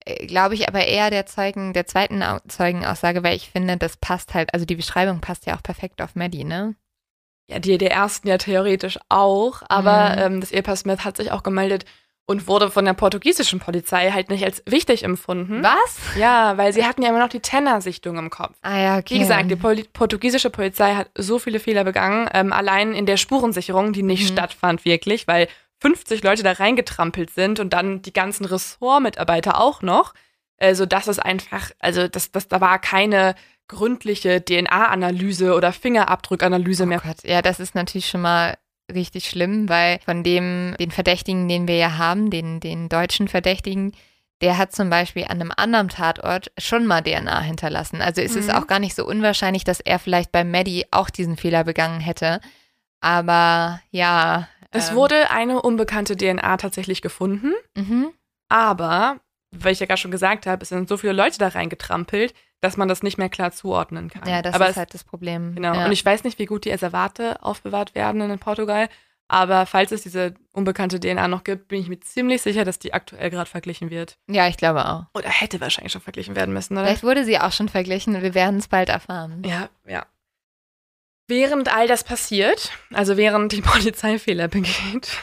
äh, glaube ich aber eher der Zeugen, der zweiten Zeugenaussage, weil ich finde, das passt halt, also die Beschreibung passt ja auch perfekt auf Maddie, ne? Ja, die der ersten ja theoretisch auch, aber mhm. ähm, das Ehepaar Smith hat sich auch gemeldet, und wurde von der portugiesischen Polizei halt nicht als wichtig empfunden. Was? Ja, weil sie hatten ja immer noch die Tenner-Sichtung im Kopf. Ah ja, okay. Wie gesagt, die Pol portugiesische Polizei hat so viele Fehler begangen, ähm, allein in der Spurensicherung, die nicht mhm. stattfand wirklich, weil 50 Leute da reingetrampelt sind und dann die ganzen Ressortmitarbeiter auch noch. Also das ist einfach, also das, das, da war keine gründliche DNA-Analyse oder Fingerabdrückanalyse oh mehr. Gott. Ja, das ist natürlich schon mal richtig schlimm, weil von dem, den Verdächtigen, den wir ja haben, den, den deutschen Verdächtigen, der hat zum Beispiel an einem anderen Tatort schon mal DNA hinterlassen. Also ist mhm. es auch gar nicht so unwahrscheinlich, dass er vielleicht bei Maddie auch diesen Fehler begangen hätte. Aber ja. Es ähm, wurde eine unbekannte DNA tatsächlich gefunden. Mhm. Aber, weil ich ja gerade schon gesagt habe, es sind so viele Leute da reingetrampelt, dass man das nicht mehr klar zuordnen kann. Ja, das aber ist halt das Problem. Genau. Ja. Und ich weiß nicht, wie gut die Asservate aufbewahrt werden in Portugal. Aber falls es diese unbekannte DNA noch gibt, bin ich mir ziemlich sicher, dass die aktuell gerade verglichen wird. Ja, ich glaube auch. Oder hätte wahrscheinlich schon verglichen werden müssen, oder? Vielleicht wurde sie auch schon verglichen und wir werden es bald erfahren. Ja, ja. Während all das passiert, also während die Polizei Fehler begeht,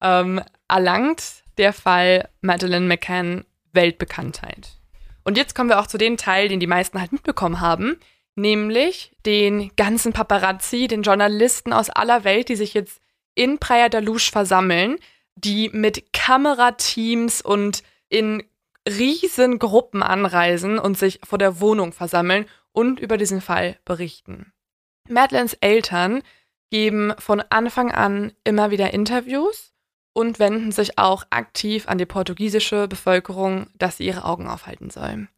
ähm, erlangt der Fall Madeleine McCann Weltbekanntheit. Und jetzt kommen wir auch zu dem Teil, den die meisten halt mitbekommen haben, nämlich den ganzen Paparazzi, den Journalisten aus aller Welt, die sich jetzt in Praia da Luz versammeln, die mit Kamerateams und in riesen Gruppen anreisen und sich vor der Wohnung versammeln und über diesen Fall berichten. Madeleines Eltern geben von Anfang an immer wieder Interviews und wenden sich auch aktiv an die portugiesische Bevölkerung, dass sie ihre Augen aufhalten soll.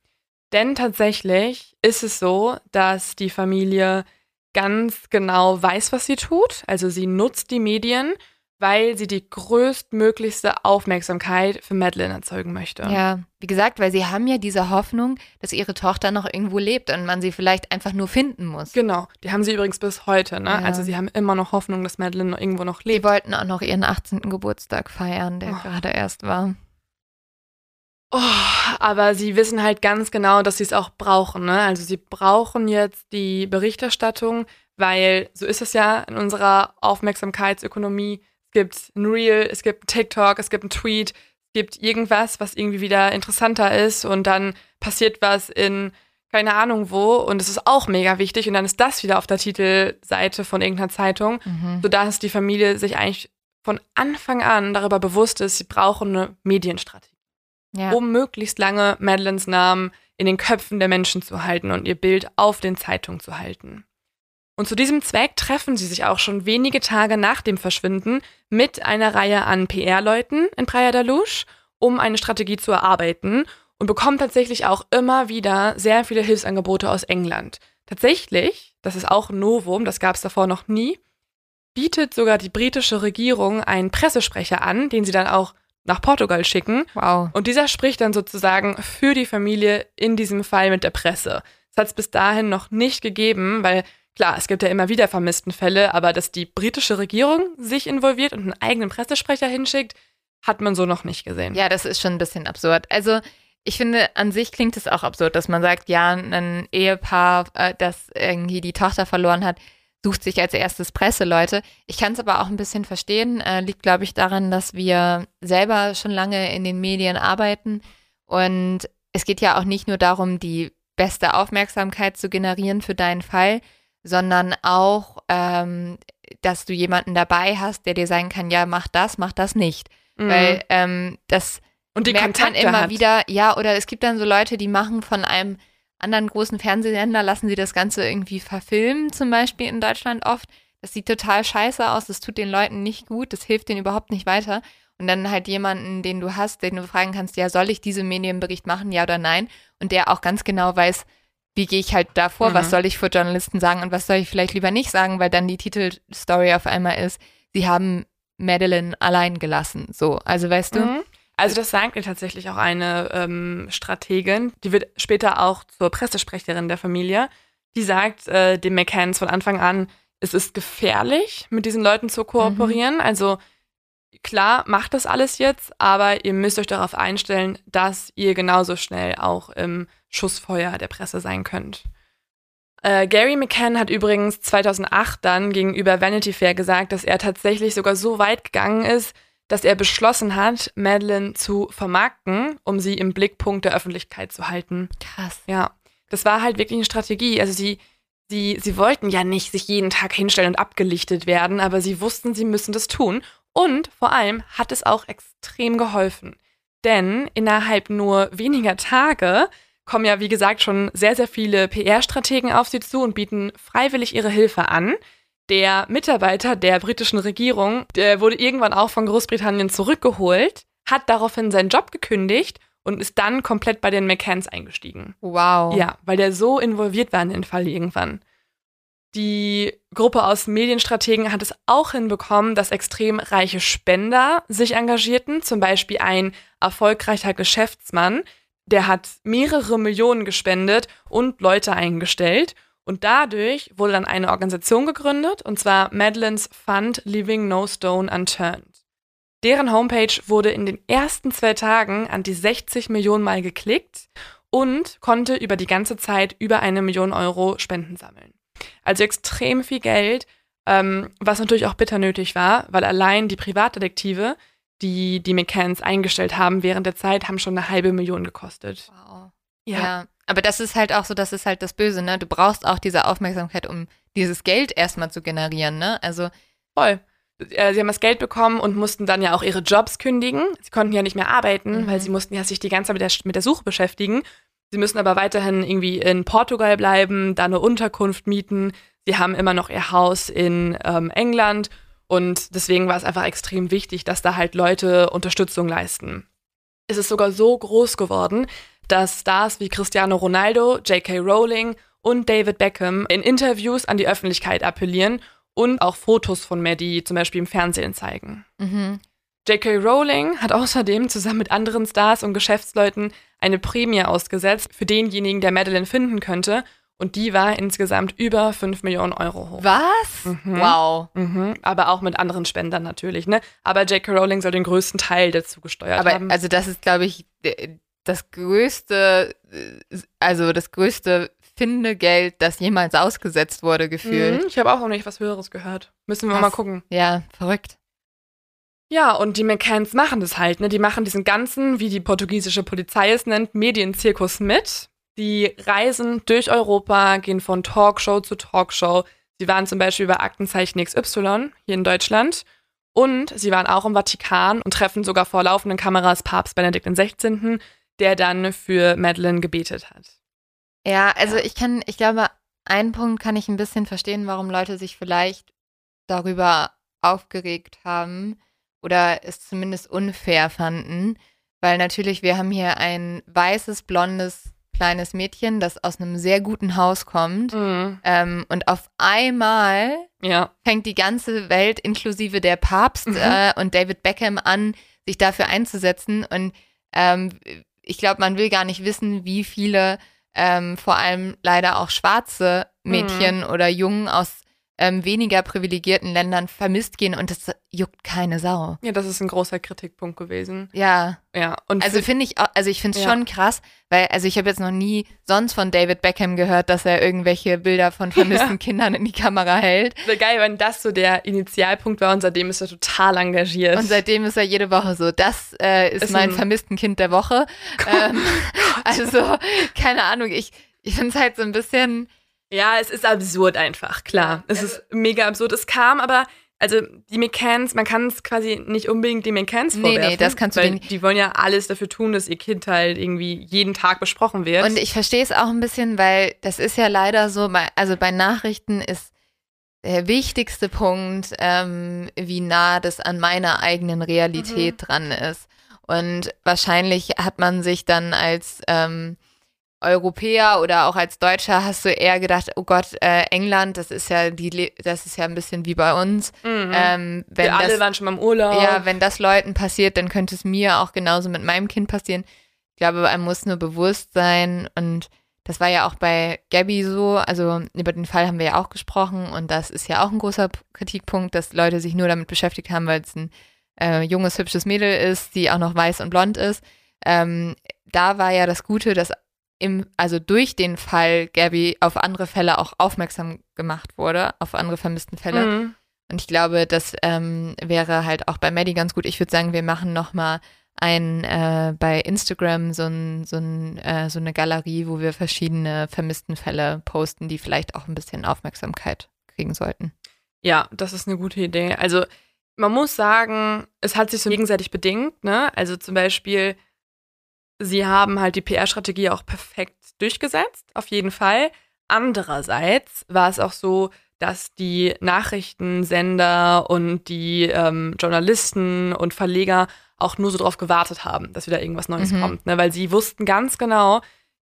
Denn tatsächlich ist es so, dass die Familie ganz genau weiß, was sie tut. Also sie nutzt die Medien weil sie die größtmöglichste Aufmerksamkeit für Madeline erzeugen möchte. Ja, wie gesagt, weil sie haben ja diese Hoffnung, dass ihre Tochter noch irgendwo lebt und man sie vielleicht einfach nur finden muss. Genau, die haben sie übrigens bis heute, ne? Ja. Also sie haben immer noch Hoffnung, dass Madeline noch irgendwo noch lebt. Sie wollten auch noch ihren 18. Geburtstag feiern, der oh. gerade erst war. Oh, aber sie wissen halt ganz genau, dass sie es auch brauchen. Ne? Also sie brauchen jetzt die Berichterstattung, weil so ist es ja in unserer Aufmerksamkeitsökonomie gibt ein Reel, es gibt ein TikTok, es gibt ein Tweet, es gibt irgendwas, was irgendwie wieder interessanter ist und dann passiert was in, keine Ahnung wo und es ist auch mega wichtig und dann ist das wieder auf der Titelseite von irgendeiner Zeitung, Mhm. sodass die Familie sich eigentlich von Anfang an darüber bewusst ist, sie brauchen eine Medienstrategie, Ja. um möglichst lange Madeleines Namen in den Köpfen der Menschen zu halten und ihr Bild auf den Zeitungen zu halten. Und zu diesem Zweck treffen sie sich auch schon wenige Tage nach dem Verschwinden mit einer Reihe an PR-Leuten in Praia da Luz, um eine Strategie zu erarbeiten und bekommen tatsächlich auch immer wieder sehr viele Hilfsangebote aus England. Tatsächlich, das ist auch ein Novum, das gab es davor noch nie, bietet sogar die britische Regierung einen Pressesprecher an, den sie dann auch nach Portugal schicken. Wow. Und dieser spricht dann sozusagen für die Familie in diesem Fall mit der Presse. Das hat es bis dahin noch nicht gegeben, weil klar, es gibt ja immer wieder vermissten Fälle, aber dass die britische Regierung sich involviert und einen eigenen Pressesprecher hinschickt, hat man so noch nicht gesehen. Ja, das ist schon ein bisschen absurd. Also ich finde, an sich klingt es auch absurd, dass man sagt, ja, ein Ehepaar, äh, das irgendwie die Tochter verloren hat, sucht sich als erstes Presseleute. Ich kann es aber auch ein bisschen verstehen. Äh, liegt, glaube ich, daran, dass wir selber schon lange in den Medien arbeiten. Und es geht ja auch nicht nur darum, die beste Aufmerksamkeit zu generieren für deinen Fall, sondern auch, ähm, dass du jemanden dabei hast, der dir sagen kann, ja, mach das, mach das nicht. Mhm. Weil ähm, das und die merkt man immer hat. wieder, ja, oder es gibt dann so Leute, die machen von einem anderen großen Fernsehsender, lassen sie das Ganze irgendwie verfilmen, zum Beispiel in Deutschland oft. Das sieht total scheiße aus, das tut den Leuten nicht gut, das hilft denen überhaupt nicht weiter. Und dann halt jemanden, den du hast, den du fragen kannst, ja, soll ich diesen Medienbericht machen, ja oder nein? Und der auch ganz genau weiß, wie gehe ich halt da vor, Mhm. was soll ich vor Journalisten sagen und was soll ich vielleicht lieber nicht sagen, weil dann die Titelstory auf einmal ist, sie haben Madeline allein gelassen. So, also weißt du? Mhm. Also das sagt mir tatsächlich auch eine ähm, Strategin, die wird später auch zur Pressesprecherin der Familie, die sagt äh, dem McCanns von Anfang an, es ist gefährlich, mit diesen Leuten zu kooperieren. Also klar, macht das alles jetzt, aber ihr müsst euch darauf einstellen, dass ihr genauso schnell auch im Schussfeuer der Presse sein könnt. Äh, Gary McCann hat übrigens 2008 dann gegenüber Vanity Fair gesagt, dass er tatsächlich sogar so weit gegangen ist, dass er beschlossen hat, Madeline zu vermarkten, um sie im Blickpunkt der Öffentlichkeit zu halten. Krass. Ja, das war halt wirklich eine Strategie. Also sie, sie, sie wollten ja nicht sich jeden Tag hinstellen und abgelichtet werden, aber sie wussten, sie müssen das tun. Und vor allem hat es auch extrem geholfen. Denn innerhalb nur weniger Tage kommen ja, wie gesagt, schon sehr, sehr viele PR-Strategen auf sie zu und bieten freiwillig ihre Hilfe an. Der Mitarbeiter der britischen Regierung, der wurde irgendwann auch von Großbritannien zurückgeholt, hat daraufhin seinen Job gekündigt und ist dann komplett bei den McCanns eingestiegen. Wow. Ja, weil der so involviert war in den Fall irgendwann. Die Gruppe aus Medienstrategen hat es auch hinbekommen, dass extrem reiche Spender sich engagierten. Zum Beispiel ein erfolgreicher Geschäftsmann, der hat mehrere Millionen gespendet und Leute eingestellt. Und dadurch wurde dann eine Organisation gegründet, und zwar Madeline's Fund Leaving No Stone Unturned. Deren Homepage wurde in den ersten zwei Tagen an die 60 Millionen Mal geklickt und konnte über die ganze Zeit über eine Million Euro Spenden sammeln. Also extrem viel Geld, ähm, was natürlich auch bitter nötig war, weil allein die Privatdetektive, die die McCanns eingestellt haben während der Zeit, haben schon eine halbe Million gekostet. Wow. Ja. Aber das ist halt auch so, das ist halt das Böse, ne? Du brauchst auch diese Aufmerksamkeit, um dieses Geld erstmal zu generieren, ne? Also, voll. Äh, Sie haben das Geld bekommen und mussten dann ja auch ihre Jobs kündigen. Sie konnten ja nicht mehr arbeiten, Mhm. weil sie mussten ja sich die ganze Zeit mit der, mit der Suche beschäftigen. Sie müssen aber weiterhin irgendwie in Portugal bleiben, da eine Unterkunft mieten. Sie haben immer noch ihr Haus in ähm, England und deswegen war es einfach extrem wichtig, dass da halt Leute Unterstützung leisten. Es ist sogar so groß geworden, dass Stars wie Cristiano Ronaldo, J.K. Rowling und David Beckham in Interviews an die Öffentlichkeit appellieren und auch Fotos von Maddie zum Beispiel im Fernsehen zeigen. mhm. J.K. Rowling hat außerdem zusammen mit anderen Stars und Geschäftsleuten eine Prämie ausgesetzt für denjenigen, der Madeline finden könnte. Und die war insgesamt über 5 Millionen Euro hoch. was? Mhm. Wow. Mhm, aber auch mit anderen Spendern natürlich, ne? Aber J.K. Rowling soll den größten Teil dazu gesteuert Aber haben. also das ist, glaube ich, das größte, äh, also das größte Findegeld, das jemals ausgesetzt wurde, gefühlt. Mhm, ich habe auch noch nicht was Höheres gehört. Müssen wir Krass. mal gucken. Ja, verrückt. Ja, und die McCanns machen das halt, ne? Die machen diesen ganzen, wie die portugiesische Polizei es nennt, Medienzirkus mit. Die reisen durch Europa, gehen von Talkshow zu Talkshow. Sie waren zum Beispiel bei Aktenzeichen XY hier in Deutschland. Und sie waren auch im Vatikan und treffen sogar vor laufenden Kameras Papst Benedikt XVI., der dann für Madeleine gebetet hat. Ja, also ja. ich kann, ich glaube, einen Punkt kann ich ein bisschen verstehen, warum Leute sich vielleicht darüber aufgeregt haben oder es zumindest unfair fanden, weil natürlich wir haben hier ein weißes, blondes, kleines Mädchen, das aus einem sehr guten Haus kommt mhm. ähm, und auf einmal ja. fängt die ganze Welt inklusive der Papst mhm. äh, und David Beckham an, sich dafür einzusetzen und ähm, ich glaube, man will gar nicht wissen, wie viele ähm, vor allem leider auch schwarze Mädchen mhm. oder Jungen aus ähm, weniger privilegierten Ländern vermisst gehen und das juckt keine Sau. Ja, das ist ein großer Kritikpunkt gewesen. Ja. Ja. Und also finde ich, also ich finde es ja. schon krass, weil also ich habe jetzt noch nie sonst von David Beckham gehört, dass er irgendwelche Bilder von vermissten ja. Kindern in die Kamera hält. So geil, wenn das so der Initialpunkt war und seitdem ist er total engagiert. Und seitdem ist er jede Woche so, das äh, ist, ist mein vermissten Kind der Woche. ähm, also keine Ahnung, ich ich finde es halt so ein bisschen ja, es ist absurd einfach, klar. Es ist mega absurd. Es kam aber, also die McCanns, man kann es quasi nicht unbedingt den McCanns vorwerfen. Nee, nee, das kannst du weil Die wollen ja alles dafür tun, dass ihr Kind halt irgendwie jeden Tag besprochen wird. Und ich verstehe es auch ein bisschen, weil das ist ja leider so, also bei Nachrichten ist der wichtigste Punkt, ähm, wie nah das an meiner eigenen Realität mhm. dran ist. Und wahrscheinlich hat man sich dann als ähm, Europäer oder auch als Deutscher hast du eher gedacht, oh Gott, äh, England, das ist ja die, das ist ja ein bisschen wie bei uns. Mhm. Ähm, wenn Wir das, alle waren schon mal im Urlaub. Ja, wenn das Leuten passiert, dann könnte es mir auch genauso mit meinem Kind passieren. Ich glaube, man muss nur bewusst sein und das war ja auch bei Gabby so, also über den Fall haben wir ja auch gesprochen und das ist ja auch ein großer Kritikpunkt, dass Leute sich nur damit beschäftigt haben, weil es ein äh, junges, hübsches Mädel ist, die auch noch weiß und blond ist. Ähm, da war ja das Gute, dass im, also durch den Fall Gabby auf andere Fälle auch aufmerksam gemacht wurde, auf andere vermissten Fälle. Mhm. Und ich glaube, das ähm, wäre halt auch bei Maddie ganz gut. Ich würde sagen, wir machen nochmal ein äh, bei Instagram so, ein, so, ein, äh, so eine Galerie, wo wir verschiedene vermissten Fälle posten, die vielleicht auch ein bisschen Aufmerksamkeit kriegen sollten. Ja, das ist eine gute Idee. Also man muss sagen, es hat sich so gegenseitig bedingt. Ne? Also zum Beispiel sie haben halt die PR-Strategie auch perfekt durchgesetzt, auf jeden Fall. Andererseits war es auch so, dass die Nachrichtensender und die ähm, Journalisten und Verleger auch nur so drauf gewartet haben, dass wieder irgendwas Neues mhm. kommt, ne? weil sie wussten ganz genau,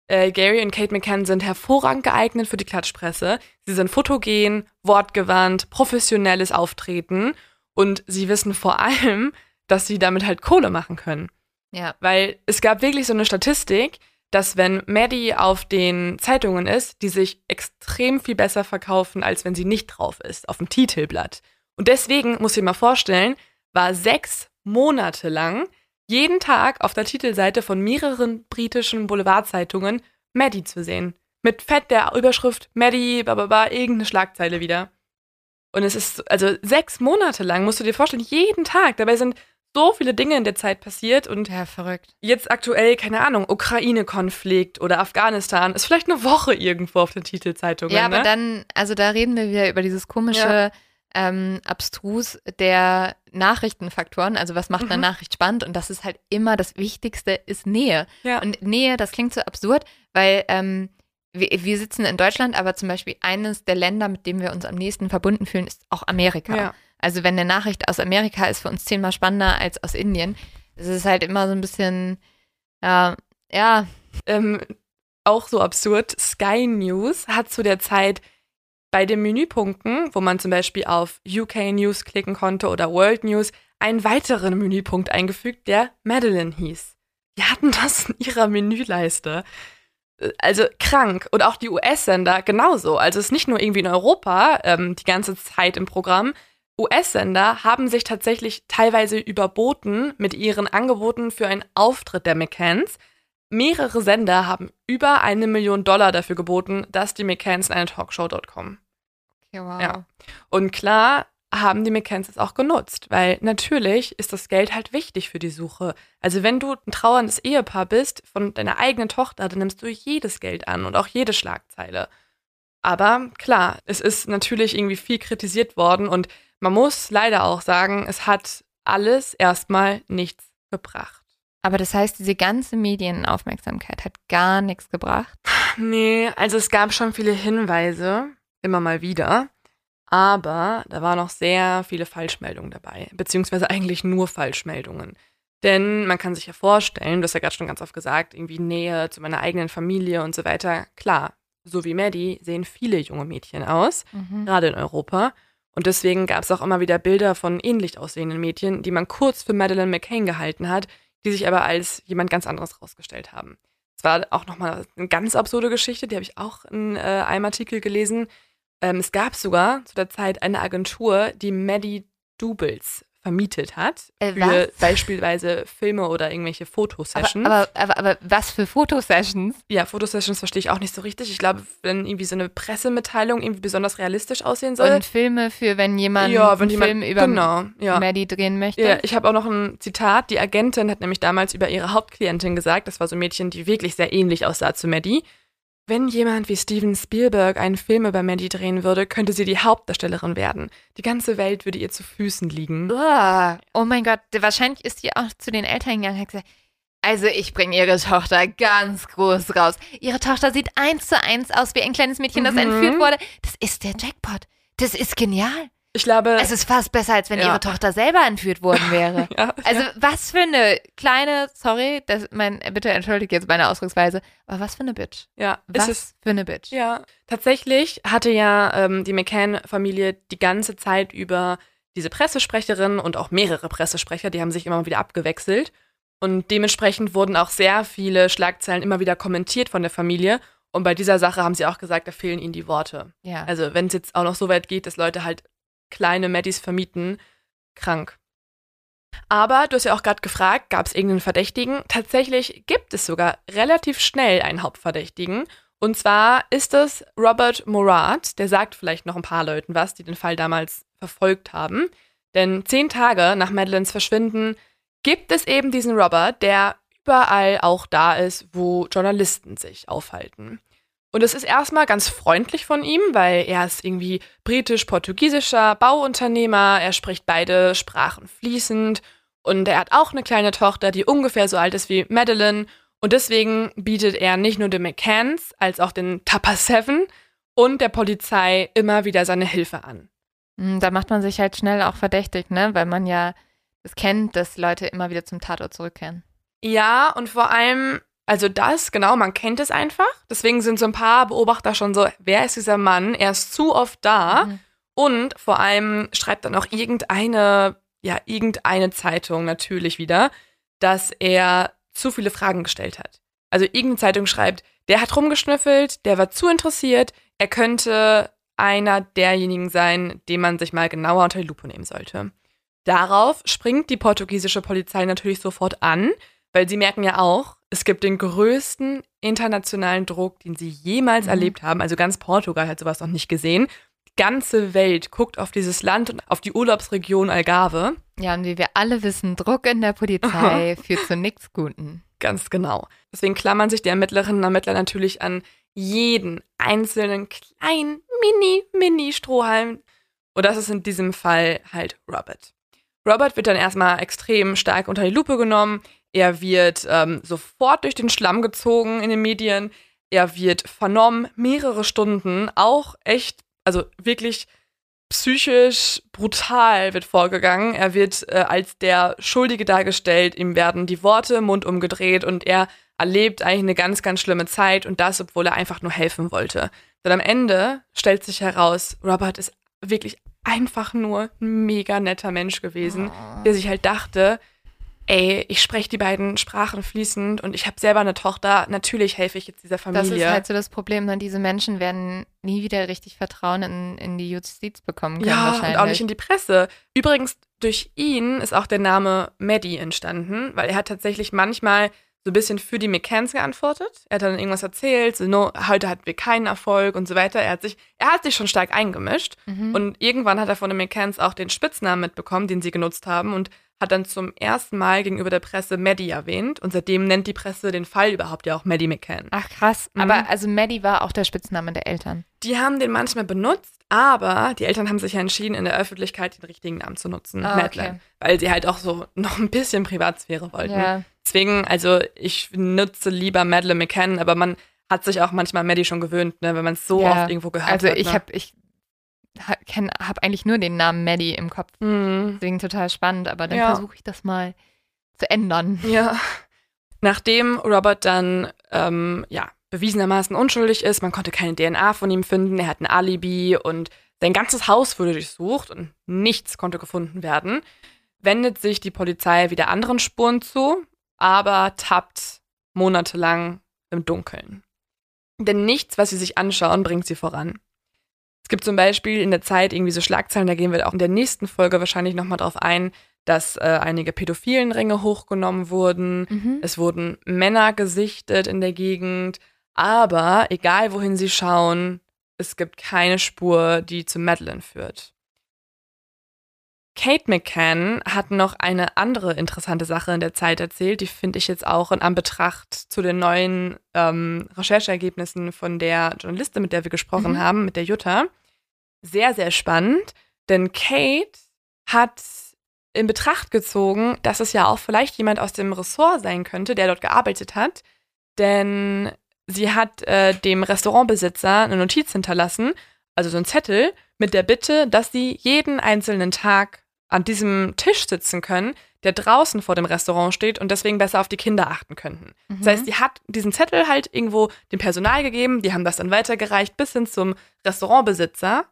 äh, Gary und Kate McCann sind hervorragend geeignet für die Klatschpresse. Sie sind fotogen, wortgewandt, professionelles Auftreten und sie wissen vor allem, dass sie damit halt Kohle machen können. Ja. Weil es gab wirklich so eine Statistik, dass wenn Maddie auf den Zeitungen ist, die sich extrem viel besser verkaufen, als wenn sie nicht drauf ist, auf dem Titelblatt. Und deswegen, muss ich mal vorstellen, war sechs Monate lang jeden Tag auf der Titelseite von mehreren britischen Boulevardzeitungen Maddie zu sehen. Mit fett der Überschrift Maddie, bababa, irgendeine Schlagzeile wieder. Und es ist, also sechs Monate lang, musst du dir vorstellen, jeden Tag. Dabei sind so viele Dinge in der Zeit passiert und ja, verrückt. Jetzt aktuell, keine Ahnung, Ukraine-Konflikt oder Afghanistan ist vielleicht eine Woche irgendwo auf den Titelzeitungen. Ja, aber ne? dann, also da reden wir wieder über dieses komische ja. ähm, Abstrus der Nachrichtenfaktoren. Also was macht eine mhm. Nachricht spannend? Und das ist halt immer das Wichtigste, ist Nähe. Ja. Und Nähe, das klingt so absurd, weil ähm, wir, wir, sitzen in Deutschland, aber zum Beispiel eines der Länder, mit dem wir uns am nächsten verbunden fühlen, ist auch Amerika. Ja. Also wenn eine Nachricht aus Amerika ist für uns zehnmal spannender als aus Indien. Es ist halt immer so ein bisschen, ja, ja. Ähm, auch so absurd. Sky News hat zu der Zeit bei den Menüpunkten, wo man zum Beispiel auf UK News klicken konnte oder World News, einen weiteren Menüpunkt eingefügt, der Madeline hieß. Die hatten das in ihrer Menüleiste. Also krank. Und auch die US-Sender genauso. Also es ist nicht nur irgendwie in Europa ähm, die ganze Zeit im Programm, US-Sender haben sich tatsächlich teilweise überboten mit ihren Angeboten für einen Auftritt der McCanns. Mehrere Sender haben über eine Million Dollar dafür geboten, dass die McCanns in eine Talkshow dort kommen. Okay, wow. Ja. Und klar, haben die McCanns es auch genutzt, weil natürlich ist das Geld halt wichtig für die Suche. Also wenn du ein trauerndes Ehepaar bist von deiner eigenen Tochter, dann nimmst du jedes Geld an und auch jede Schlagzeile. Aber klar, es ist natürlich irgendwie viel kritisiert worden und man muss leider auch sagen, es hat alles erstmal nichts gebracht. Aber das heißt, diese ganze Medienaufmerksamkeit hat gar nichts gebracht? Nee, also es gab schon viele Hinweise, immer mal wieder. Aber da waren noch sehr viele Falschmeldungen dabei, beziehungsweise eigentlich nur Falschmeldungen. Denn man kann sich ja vorstellen, du hast ja gerade schon ganz oft gesagt, irgendwie Nähe zu meiner eigenen Familie und so weiter. Klar, so wie Maddie sehen viele junge Mädchen aus, mhm. gerade in Europa. Und deswegen gab es auch immer wieder Bilder von ähnlich aussehenden Mädchen, die man kurz für Madeleine McCain gehalten hat, die sich aber als jemand ganz anderes herausgestellt haben. Es war auch nochmal eine ganz absurde Geschichte, die habe ich auch in äh, einem Artikel gelesen. Ähm, es gab sogar zu der Zeit eine Agentur, die Maddie Doubles vermietet hat äh, für beispielsweise Filme oder irgendwelche Fotosessions. Aber, aber, aber, aber, was für Fotosessions? Ja, Fotosessions verstehe ich auch nicht so richtig. Ich glaube, wenn irgendwie so eine Pressemitteilung irgendwie besonders realistisch aussehen soll. Und Filme für, wenn jemand ja, wenn einen jemand, Film über genau, ja. Maddie drehen möchte? Ja, ich habe auch noch ein Zitat. Die Agentin hat nämlich damals über ihre Hauptklientin gesagt, das war so ein Mädchen, die wirklich sehr ähnlich aussah zu Maddie. Wenn jemand wie Steven Spielberg einen Film über Mandy drehen würde, könnte sie die Hauptdarstellerin werden. Die ganze Welt würde ihr zu Füßen liegen. Uah. Oh mein Gott, wahrscheinlich ist sie auch zu den Eltern gegangen und hat gesagt, also ich bringe ihre Tochter ganz groß raus. Ihre Tochter sieht eins zu eins aus wie ein kleines Mädchen, das mhm. entführt wurde. Das ist der Jackpot. Das ist genial. Ich glaube. Es ist fast besser, als wenn ja. ihre Tochter selber entführt worden wäre. ja, also, ja. was für eine kleine, sorry, das, mein, bitte entschuldigt jetzt meine Ausdrucksweise, aber was für eine Bitch. Ja, was ist für eine Bitch. Ja, tatsächlich hatte ja ähm, die McCann-Familie die ganze Zeit über diese Pressesprecherin und auch mehrere Pressesprecher, die haben sich immer wieder abgewechselt. Und dementsprechend wurden auch sehr viele Schlagzeilen immer wieder kommentiert von der Familie. Und bei dieser Sache haben sie auch gesagt, da fehlen ihnen die Worte. Ja. Also wenn es jetzt auch noch so weit geht, dass Leute halt kleine Maddys vermieten, krank. Aber du hast ja auch gerade gefragt, gab es irgendeinen Verdächtigen? Tatsächlich gibt es sogar relativ schnell einen Hauptverdächtigen. Und zwar ist es Robert Morat. Der sagt vielleicht noch ein paar Leuten was, die den Fall damals verfolgt haben. Denn zehn Tage nach Madeleines Verschwinden gibt es eben diesen Robert, der überall auch da ist, wo Journalisten sich aufhalten. Und es ist erstmal ganz freundlich von ihm, weil er ist irgendwie britisch-portugiesischer Bauunternehmer, er spricht beide Sprachen fließend und er hat auch eine kleine Tochter, die ungefähr so alt ist wie Madeline. Und deswegen bietet er nicht nur den McCanns als auch den Tapa Seven und der Polizei immer wieder seine Hilfe an. Hm, da macht man sich halt schnell auch verdächtig, ne? Weil man ja es kennt, dass Leute immer wieder zum Tatort zurückkehren. Ja, und vor allem also das, genau, man kennt es einfach. Deswegen sind so ein paar Beobachter schon so, wer ist dieser Mann? Er ist zu oft da. Mhm. Und vor allem schreibt dann auch irgendeine, ja, irgendeine Zeitung natürlich wieder, dass er zu viele Fragen gestellt hat. Also irgendeine Zeitung schreibt, der hat rumgeschnüffelt, der war zu interessiert, er könnte einer derjenigen sein, den man sich mal genauer unter die Lupe nehmen sollte. Darauf springt die portugiesische Polizei natürlich sofort an, weil sie merken ja auch, es gibt den größten internationalen Druck, den sie jemals mhm. erlebt haben. Also ganz Portugal hat sowas noch nicht gesehen. Die ganze Welt guckt auf dieses Land und auf die Urlaubsregion Algarve. Ja, und wie wir alle wissen, Druck in der Polizei führt zu nichts Guten. Ganz genau. Deswegen klammern sich die Ermittlerinnen und Ermittler natürlich an jeden einzelnen kleinen, mini, mini Strohhalm. Und das ist in diesem Fall halt Robert. Robert wird dann erstmal extrem stark unter die Lupe genommen. Er wird ähm, sofort durch den Schlamm gezogen in den Medien. Er wird vernommen, mehrere Stunden, auch echt, also wirklich psychisch brutal wird vorgegangen. Er wird äh, als der Schuldige dargestellt, ihm werden die Worte im Mund umgedreht und er erlebt eigentlich eine ganz, ganz schlimme Zeit und das, obwohl er einfach nur helfen wollte. Denn am Ende stellt sich heraus, Robert ist wirklich einfach nur ein mega netter Mensch gewesen, der sich halt dachte, ey, ich spreche die beiden Sprachen fließend und ich habe selber eine Tochter, natürlich helfe ich jetzt dieser Familie. Das ist halt so das Problem, ne? diese Menschen werden nie wieder richtig Vertrauen in, in die Justiz bekommen können ja, wahrscheinlich. und auch nicht in die Presse. Übrigens, durch ihn ist auch der Name Maddie entstanden, weil er hat tatsächlich manchmal so ein bisschen für die McCanns geantwortet. Er hat dann irgendwas erzählt, so, no, heute hatten wir keinen Erfolg und so weiter. Er hat sich, er hat sich schon stark eingemischt. Mhm. Und irgendwann hat er von den McCanns auch den Spitznamen mitbekommen, den sie genutzt haben und hat dann zum ersten Mal gegenüber der Presse Maddie erwähnt. Und seitdem nennt die Presse den Fall überhaupt ja auch Maddie McCann. Ach krass. Mhm. Aber also Maddie war auch der Spitzname der Eltern. Die haben den manchmal benutzt, aber die Eltern haben sich ja entschieden, in der Öffentlichkeit den richtigen Namen zu nutzen, Ah, Madeleine. okay. Weil sie halt auch so noch ein bisschen Privatsphäre wollten. Ja. Deswegen, also ich nutze lieber Madeleine McCann, aber man hat sich auch manchmal Maddie schon gewöhnt, ne, wenn man es so Ja. oft irgendwo gehört Also hat. ich ne? habe ich ha- kenn, hab eigentlich nur den Namen Maddie im Kopf. Hm. Deswegen total spannend, aber dann Ja. versuche ich das mal zu ändern. Ja. Nachdem Robert dann ähm, ja, bewiesenermaßen unschuldig ist, man konnte keine DNA von ihm finden, er hat ein Alibi und sein ganzes Haus wurde durchsucht und nichts konnte gefunden werden, wendet sich die Polizei wieder anderen Spuren zu, aber tappt monatelang im Dunkeln. Denn nichts, was sie sich anschauen, bringt sie voran. Es gibt zum Beispiel in der Zeit irgendwie so Schlagzeilen, da gehen wir auch in der nächsten Folge wahrscheinlich nochmal drauf ein, dass äh, einige pädophilen Ringe hochgenommen wurden. Mhm. Es wurden Männer gesichtet in der Gegend. Aber egal wohin sie schauen, es gibt keine Spur, die zu Madeline führt. Kate McCann hat noch eine andere interessante Sache in der Zeit erzählt, die finde ich jetzt auch in Anbetracht zu den neuen ähm, Rechercheergebnissen von der Journalistin, mit der wir gesprochen Mhm. haben, mit der Jutta. Sehr, sehr spannend, denn Kate hat in Betracht gezogen, dass es ja auch vielleicht jemand aus dem Ressort sein könnte, der dort gearbeitet hat. Denn sie hat äh, dem Restaurantbesitzer eine Notiz hinterlassen, also so ein Zettel, mit der Bitte, dass sie jeden einzelnen Tag an diesem Tisch sitzen können, der draußen vor dem Restaurant steht und deswegen besser auf die Kinder achten könnten. Mhm. Das heißt, die hat diesen Zettel halt irgendwo dem Personal gegeben, die haben das dann weitergereicht bis hin zum Restaurantbesitzer.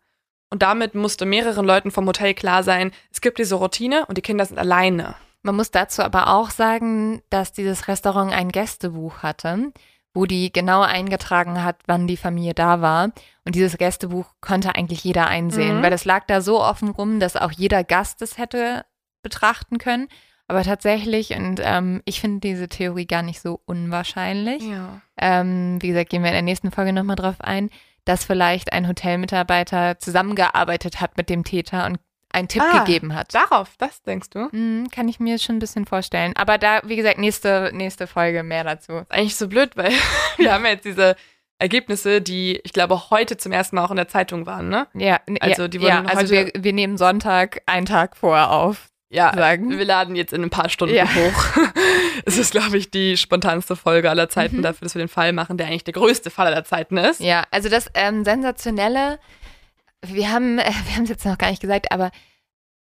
Und damit musste mehreren Leuten vom Hotel klar sein, es gibt diese Routine und die Kinder sind alleine. Man muss dazu aber auch sagen, dass dieses Restaurant ein Gästebuch hatte, wo die genau eingetragen hat, wann die Familie da war. Und dieses Gästebuch konnte eigentlich jeder einsehen, Mhm. weil es lag da so offen rum, dass auch jeder Gast es hätte betrachten können. Aber tatsächlich, und ähm, ich finde diese Theorie gar nicht so unwahrscheinlich, Ja. ähm, wie gesagt, gehen wir in der nächsten Folge nochmal drauf ein, dass vielleicht ein Hotelmitarbeiter zusammengearbeitet hat mit dem Täter und einen Tipp Ah. gegeben hat. Darauf, das denkst du? Mhm, kann ich mir schon ein bisschen vorstellen. Aber da, wie gesagt, nächste, nächste Folge mehr dazu. eigentlich so blöd, weil wir haben ja jetzt diese Ergebnisse, die ich glaube heute zum ersten Mal auch in der Zeitung waren, ne? Ja, Also die wurden ja, also wir, wir nehmen Sonntag einen Tag vorher auf. Ja, Sagen. wir laden jetzt in ein paar Stunden Ja. hoch. es ist, glaube ich, die spontanste Folge aller Zeiten Mhm. dafür, dass wir den Fall machen, der eigentlich der größte Fall aller Zeiten ist. Ja, also das ähm, Sensationelle, wir haben äh, wir haben es jetzt noch gar nicht gesagt, aber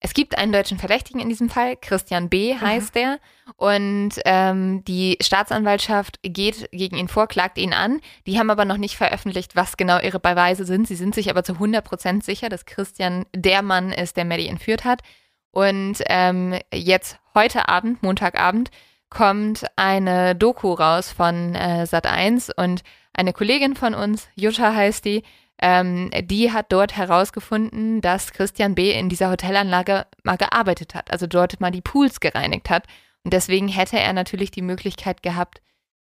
es gibt einen deutschen Verdächtigen in diesem Fall, Christian B. heißt der. Und ähm, die Staatsanwaltschaft geht gegen ihn vor, klagt ihn an. Die haben aber noch nicht veröffentlicht, was genau ihre Beweise sind. Sie sind sich aber zu 100 Prozent sicher, dass Christian der Mann ist, der Maddie entführt hat. Und ähm, jetzt heute Abend, Montagabend, kommt eine Doku raus von äh, Sat1 und eine Kollegin von uns, Jutta heißt die, ähm, die hat dort herausgefunden, dass Christian B. in dieser Hotelanlage mal gearbeitet hat, also dort mal die Pools gereinigt hat. Und deswegen hätte er natürlich die Möglichkeit gehabt,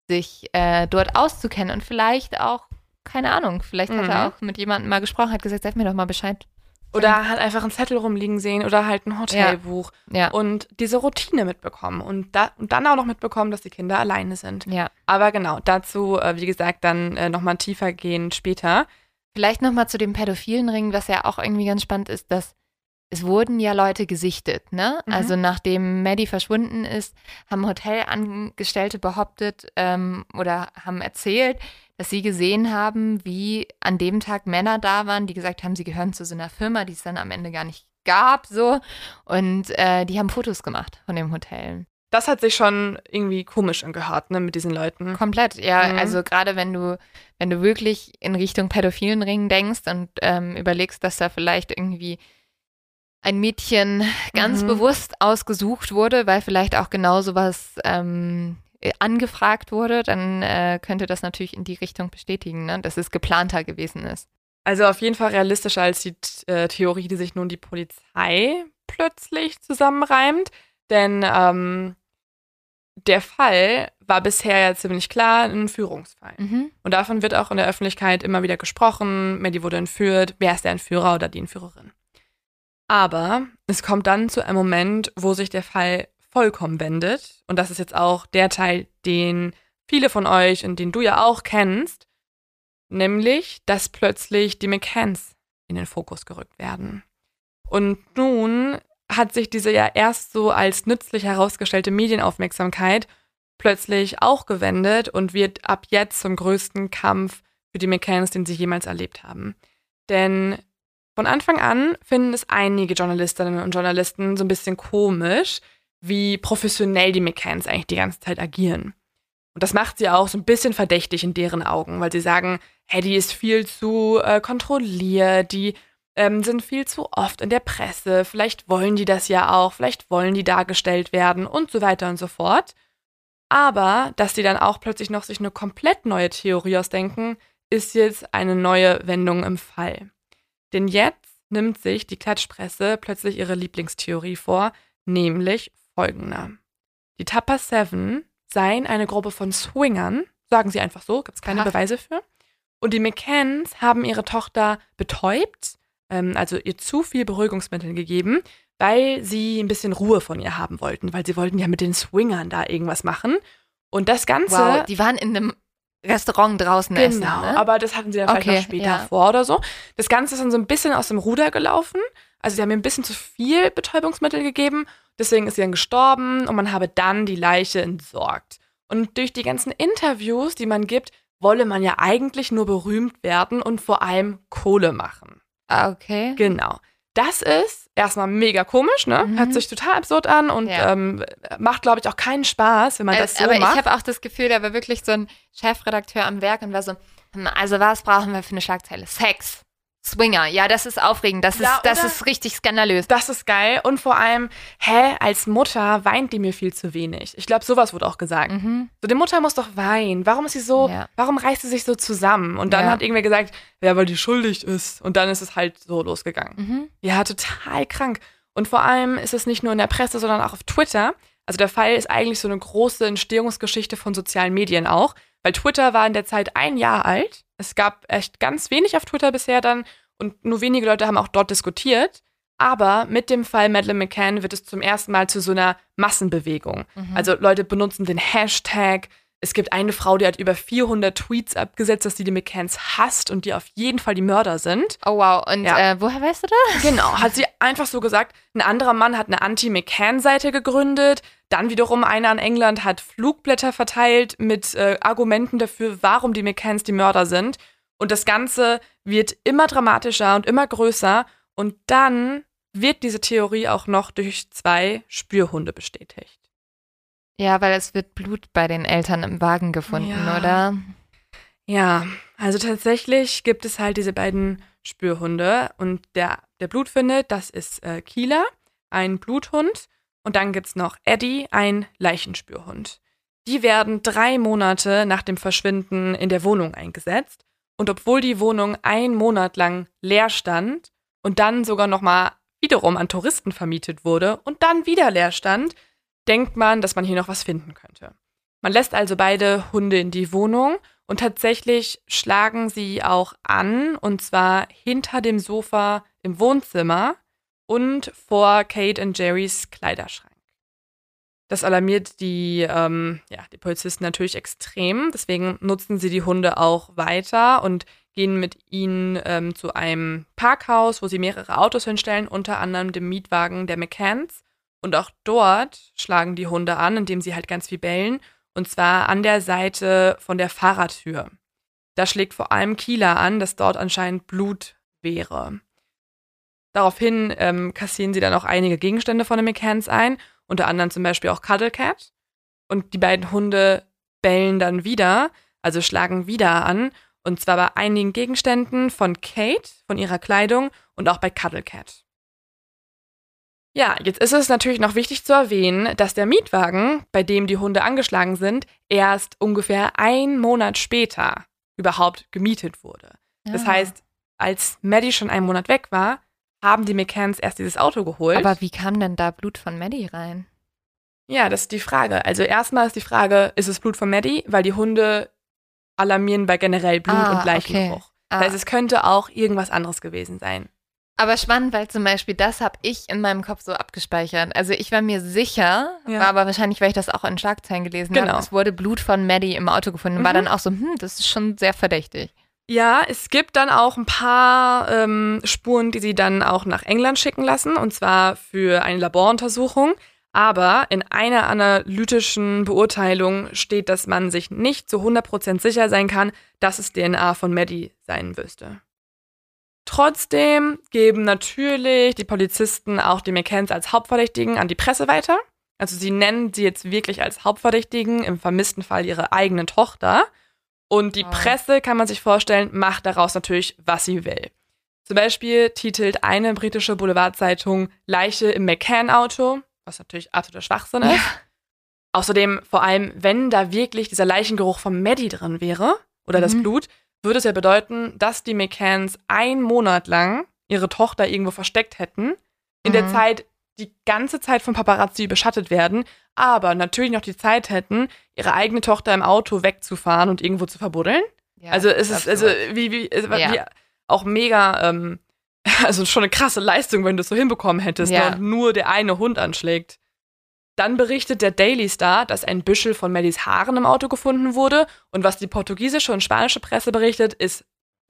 sich äh, dort auszukennen und vielleicht auch, keine Ahnung, vielleicht hat er Mhm. auch mit jemandem mal gesprochen, hat gesagt, sag mir doch mal Bescheid. Oder hat einfach einen Zettel rumliegen sehen oder halt ein Hotelbuch Ja, und diese Routine mitbekommen und, da, und dann auch noch mitbekommen, dass die Kinder alleine sind. ja. Aber genau, dazu, äh, wie gesagt, dann äh, nochmal tiefer gehen später. Vielleicht nochmal zu dem pädophilen Ring, was ja auch irgendwie ganz spannend ist, dass es wurden ja Leute gesichtet, ne? Mhm. Also nachdem Maddie verschwunden ist, haben Hotelangestellte behauptet ähm, oder haben erzählt, dass sie gesehen haben, wie an dem Tag Männer da waren, die gesagt haben, sie gehören zu so einer Firma, die es dann am Ende gar nicht gab, so. Und äh, die haben Fotos gemacht von dem Hotel. Das hat sich schon irgendwie komisch angehört, ne, mit diesen Leuten. Komplett, ja. Mhm. Also gerade wenn du, wenn du wirklich in Richtung pädophilen Ring denkst und ähm, überlegst, dass da vielleicht irgendwie ein Mädchen ganz Mhm. bewusst ausgesucht wurde, weil vielleicht auch genau sowas ähm, äh, angefragt wurde, dann äh, könnte das natürlich in die Richtung bestätigen, ne? dass es geplanter gewesen ist. Also auf jeden Fall realistischer als die äh, Theorie, die sich nun die Polizei plötzlich zusammenreimt. Denn ähm, der Fall war bisher ja ziemlich klar ein Entführungsfall. Mhm. Und davon wird auch in der Öffentlichkeit immer wieder gesprochen. Maddie wurde entführt. Wer ist der Entführer oder die Entführerin? Aber es kommt dann zu einem Moment, wo sich der Fall vollkommen wendet. Und das ist jetzt auch der Teil, den viele von euch und den du ja auch kennst. Nämlich, dass plötzlich die McCanns in den Fokus gerückt werden. Und nun hat sich diese ja erst so als nützlich herausgestellte Medienaufmerksamkeit plötzlich auch gewendet und wird ab jetzt zum größten Kampf für die McCanns, den sie jemals erlebt haben. Denn von Anfang an finden es einige Journalistinnen und Journalisten so ein bisschen komisch, wie professionell die McCanns eigentlich die ganze Zeit agieren. Und das macht sie auch so ein bisschen verdächtig in deren Augen, weil sie sagen, hey, die ist viel zu äh, kontrolliert, die ähm, sind viel zu oft in der Presse, vielleicht wollen die das ja auch, vielleicht wollen die dargestellt werden und so weiter und so fort. Aber dass die dann auch plötzlich noch sich eine komplett neue Theorie ausdenken, ist jetzt eine neue Wendung im Fall. Denn jetzt nimmt sich die Klatschpresse plötzlich ihre Lieblingstheorie vor, nämlich folgender. Die Tupper Seven seien eine Gruppe von Swingern, sagen sie einfach so, gibt es keine. Beweise für. Und die McCanns haben ihre Tochter betäubt, ähm, also ihr zu viel Beruhigungsmittel gegeben, weil sie ein bisschen Ruhe von ihr haben wollten, weil sie wollten ja mit den Swingern da irgendwas machen. Und das Ganze. Wow, die waren in einem Restaurant draußen Genau, essen. Ne? aber das hatten sie dann vielleicht Okay, noch später ja. vor oder so. Das Ganze ist dann so ein bisschen aus dem Ruder gelaufen. Also sie haben ihr ein bisschen zu viel Betäubungsmittel gegeben. Deswegen ist sie dann gestorben und man habe dann die Leiche entsorgt. Und durch die ganzen Interviews, die man gibt, wolle man ja eigentlich nur berühmt werden und vor allem Kohle machen. Ah, okay. Genau. Das ist erstmal mega komisch, ne? Mhm. Hört sich total absurd an und Ja. ähm, macht, glaube ich, auch keinen Spaß, wenn man das so aber macht. ich habe auch das Gefühl, da war wirklich so ein Chefredakteur am Werk und war so, hm, also was brauchen wir für eine Schlagzeile? Sex. Swinger. Ja, das ist aufregend. Das, Ja, ist, das ist richtig skandalös. Das ist geil. Und vor allem, hä, als Mutter weint die mir viel zu wenig. Ich glaube, sowas wurde auch gesagt. Mhm. So, die Mutter muss doch weinen. Warum ist sie so, Ja. warum reißt sie sich so zusammen? Und dann Ja. hat irgendwer gesagt, ja, weil die schuldig ist. Und dann ist es halt so losgegangen. Mhm. Ja, total krank. Und vor allem ist es nicht nur in der Presse, sondern auch auf Twitter. Also der Fall ist eigentlich so eine große Entstehungsgeschichte von sozialen Medien auch, weil Twitter war in der Zeit ein Jahr alt. Es gab echt ganz wenig auf Twitter bisher dann und nur wenige Leute haben auch dort diskutiert. Aber mit dem Fall Madeleine McCann wird es zum ersten Mal zu so einer Massenbewegung. Mhm. Also Leute benutzen den Hashtag. Es gibt eine Frau, die hat über 400 Tweets abgesetzt, dass sie die McCanns hasst und die auf jeden Fall die Mörder sind. Oh wow. Und Ja. äh, woher weißt du das? Genau, hat sie einfach so gesagt. Ein anderer Mann hat eine Anti-McCann-Seite gegründet. Dann wiederum einer in England hat Flugblätter verteilt mit äh, Argumenten dafür, warum die McCanns die Mörder sind. Und das Ganze wird immer dramatischer und immer größer. Und dann wird diese Theorie auch noch durch zwei Spürhunde bestätigt. Ja, weil es wird Blut bei den Eltern im Wagen gefunden, Ja. oder? Ja, also tatsächlich gibt es halt diese beiden Spürhunde und der, der Blutfinde, das ist äh, Kieler, ein Bluthund und dann gibt's noch Eddie, ein Leichenspürhund. Die werden drei Monate nach dem Verschwinden in der Wohnung eingesetzt und obwohl die Wohnung ein Monat lang leer stand und dann sogar nochmal wiederum an Touristen vermietet wurde und dann wieder leer stand, denkt man, dass man hier noch was finden könnte. Man lässt also beide Hunde in die Wohnung und tatsächlich schlagen sie auch an, und zwar hinter dem Sofa im Wohnzimmer und vor Kate und Jerrys Kleiderschrank. Das alarmiert die, ähm, ja, die Polizisten natürlich extrem. Deswegen nutzen sie die Hunde auch weiter und gehen mit ihnen ähm, zu einem Parkhaus, wo sie mehrere Autos hinstellen, unter anderem dem Mietwagen der McCanns. Und auch dort schlagen die Hunde an, indem sie halt ganz viel bellen. Und zwar an der Seite von der Fahrradtür. Da schlägt vor allem Kieler an, dass dort anscheinend Blut wäre. Daraufhin ähm, kassieren sie dann auch einige Gegenstände von den McCanns ein, unter anderem zum Beispiel auch Cuddle Cat. Und die beiden Hunde bellen dann wieder, also schlagen wieder an, und zwar bei einigen Gegenständen von Kate, von ihrer Kleidung und auch bei Cuddle Cat. Ja, jetzt ist es natürlich noch wichtig zu erwähnen, dass der Mietwagen, bei dem die Hunde angeschlagen sind, erst ungefähr einen Monat später überhaupt gemietet wurde. Das Ja. heißt, als Maddie schon einen Monat weg war, haben die McCanns erst dieses Auto geholt. Aber wie kam denn da Blut von Maddie rein? Ja, das ist die Frage. Also erstmal ist die Frage, ist es Blut von Maddie? Weil die Hunde alarmieren bei generell Blut Ah, und Leichengeruch. okay. Das Ah. heißt, es könnte auch irgendwas anderes gewesen sein. Aber spannend, weil zum Beispiel das habe ich in meinem Kopf so abgespeichert. Also ich war mir sicher, Ja. war aber wahrscheinlich, weil ich das auch in Schlagzeilen gelesen Genau. habe, es wurde Blut von Maddie im Auto gefunden. War Mhm. dann auch so, hm, das ist schon sehr verdächtig. Ja, es gibt dann auch ein paar ähm, Spuren, die sie dann auch nach England schicken lassen, und zwar für eine Laboruntersuchung. Aber in einer analytischen Beurteilung steht, dass man sich nicht zu 100% sicher sein kann, dass es DNA von Maddie sein müsste. Trotzdem geben natürlich die Polizisten auch die McCanns als Hauptverdächtigen an die Presse weiter. Also sie nennen sie jetzt wirklich als Hauptverdächtigen im vermissten Fall ihre eigene Tochter. Und die. Presse, kann man sich vorstellen, macht daraus natürlich, was sie will. Zum Beispiel titelt eine britische Boulevardzeitung Leiche im McCann-Auto, was natürlich absoluter Schwachsinn ist. Außerdem, vor allem, wenn da wirklich dieser Leichengeruch von Maddie drin wäre, oder das Mhm. Blut, würde es ja bedeuten, dass die McCanns einen Monat lang ihre Tochter irgendwo versteckt hätten. In der Mhm. Zeit, die ganze Zeit von Paparazzi beschattet werden, aber natürlich noch die Zeit hätten, ihre eigene Tochter im Auto wegzufahren und irgendwo zu verbuddeln. Ja, also es ist, also wie, wie, es- Ja. wie auch mega, ähm, also schon eine krasse Leistung, wenn du es so hinbekommen hättest Ja. und nur der eine Hund anschlägt. Dann berichtet der Daily Star, dass ein Büschel von Maddys Haaren im Auto gefunden wurde. Und was die portugiesische und spanische Presse berichtet, ist,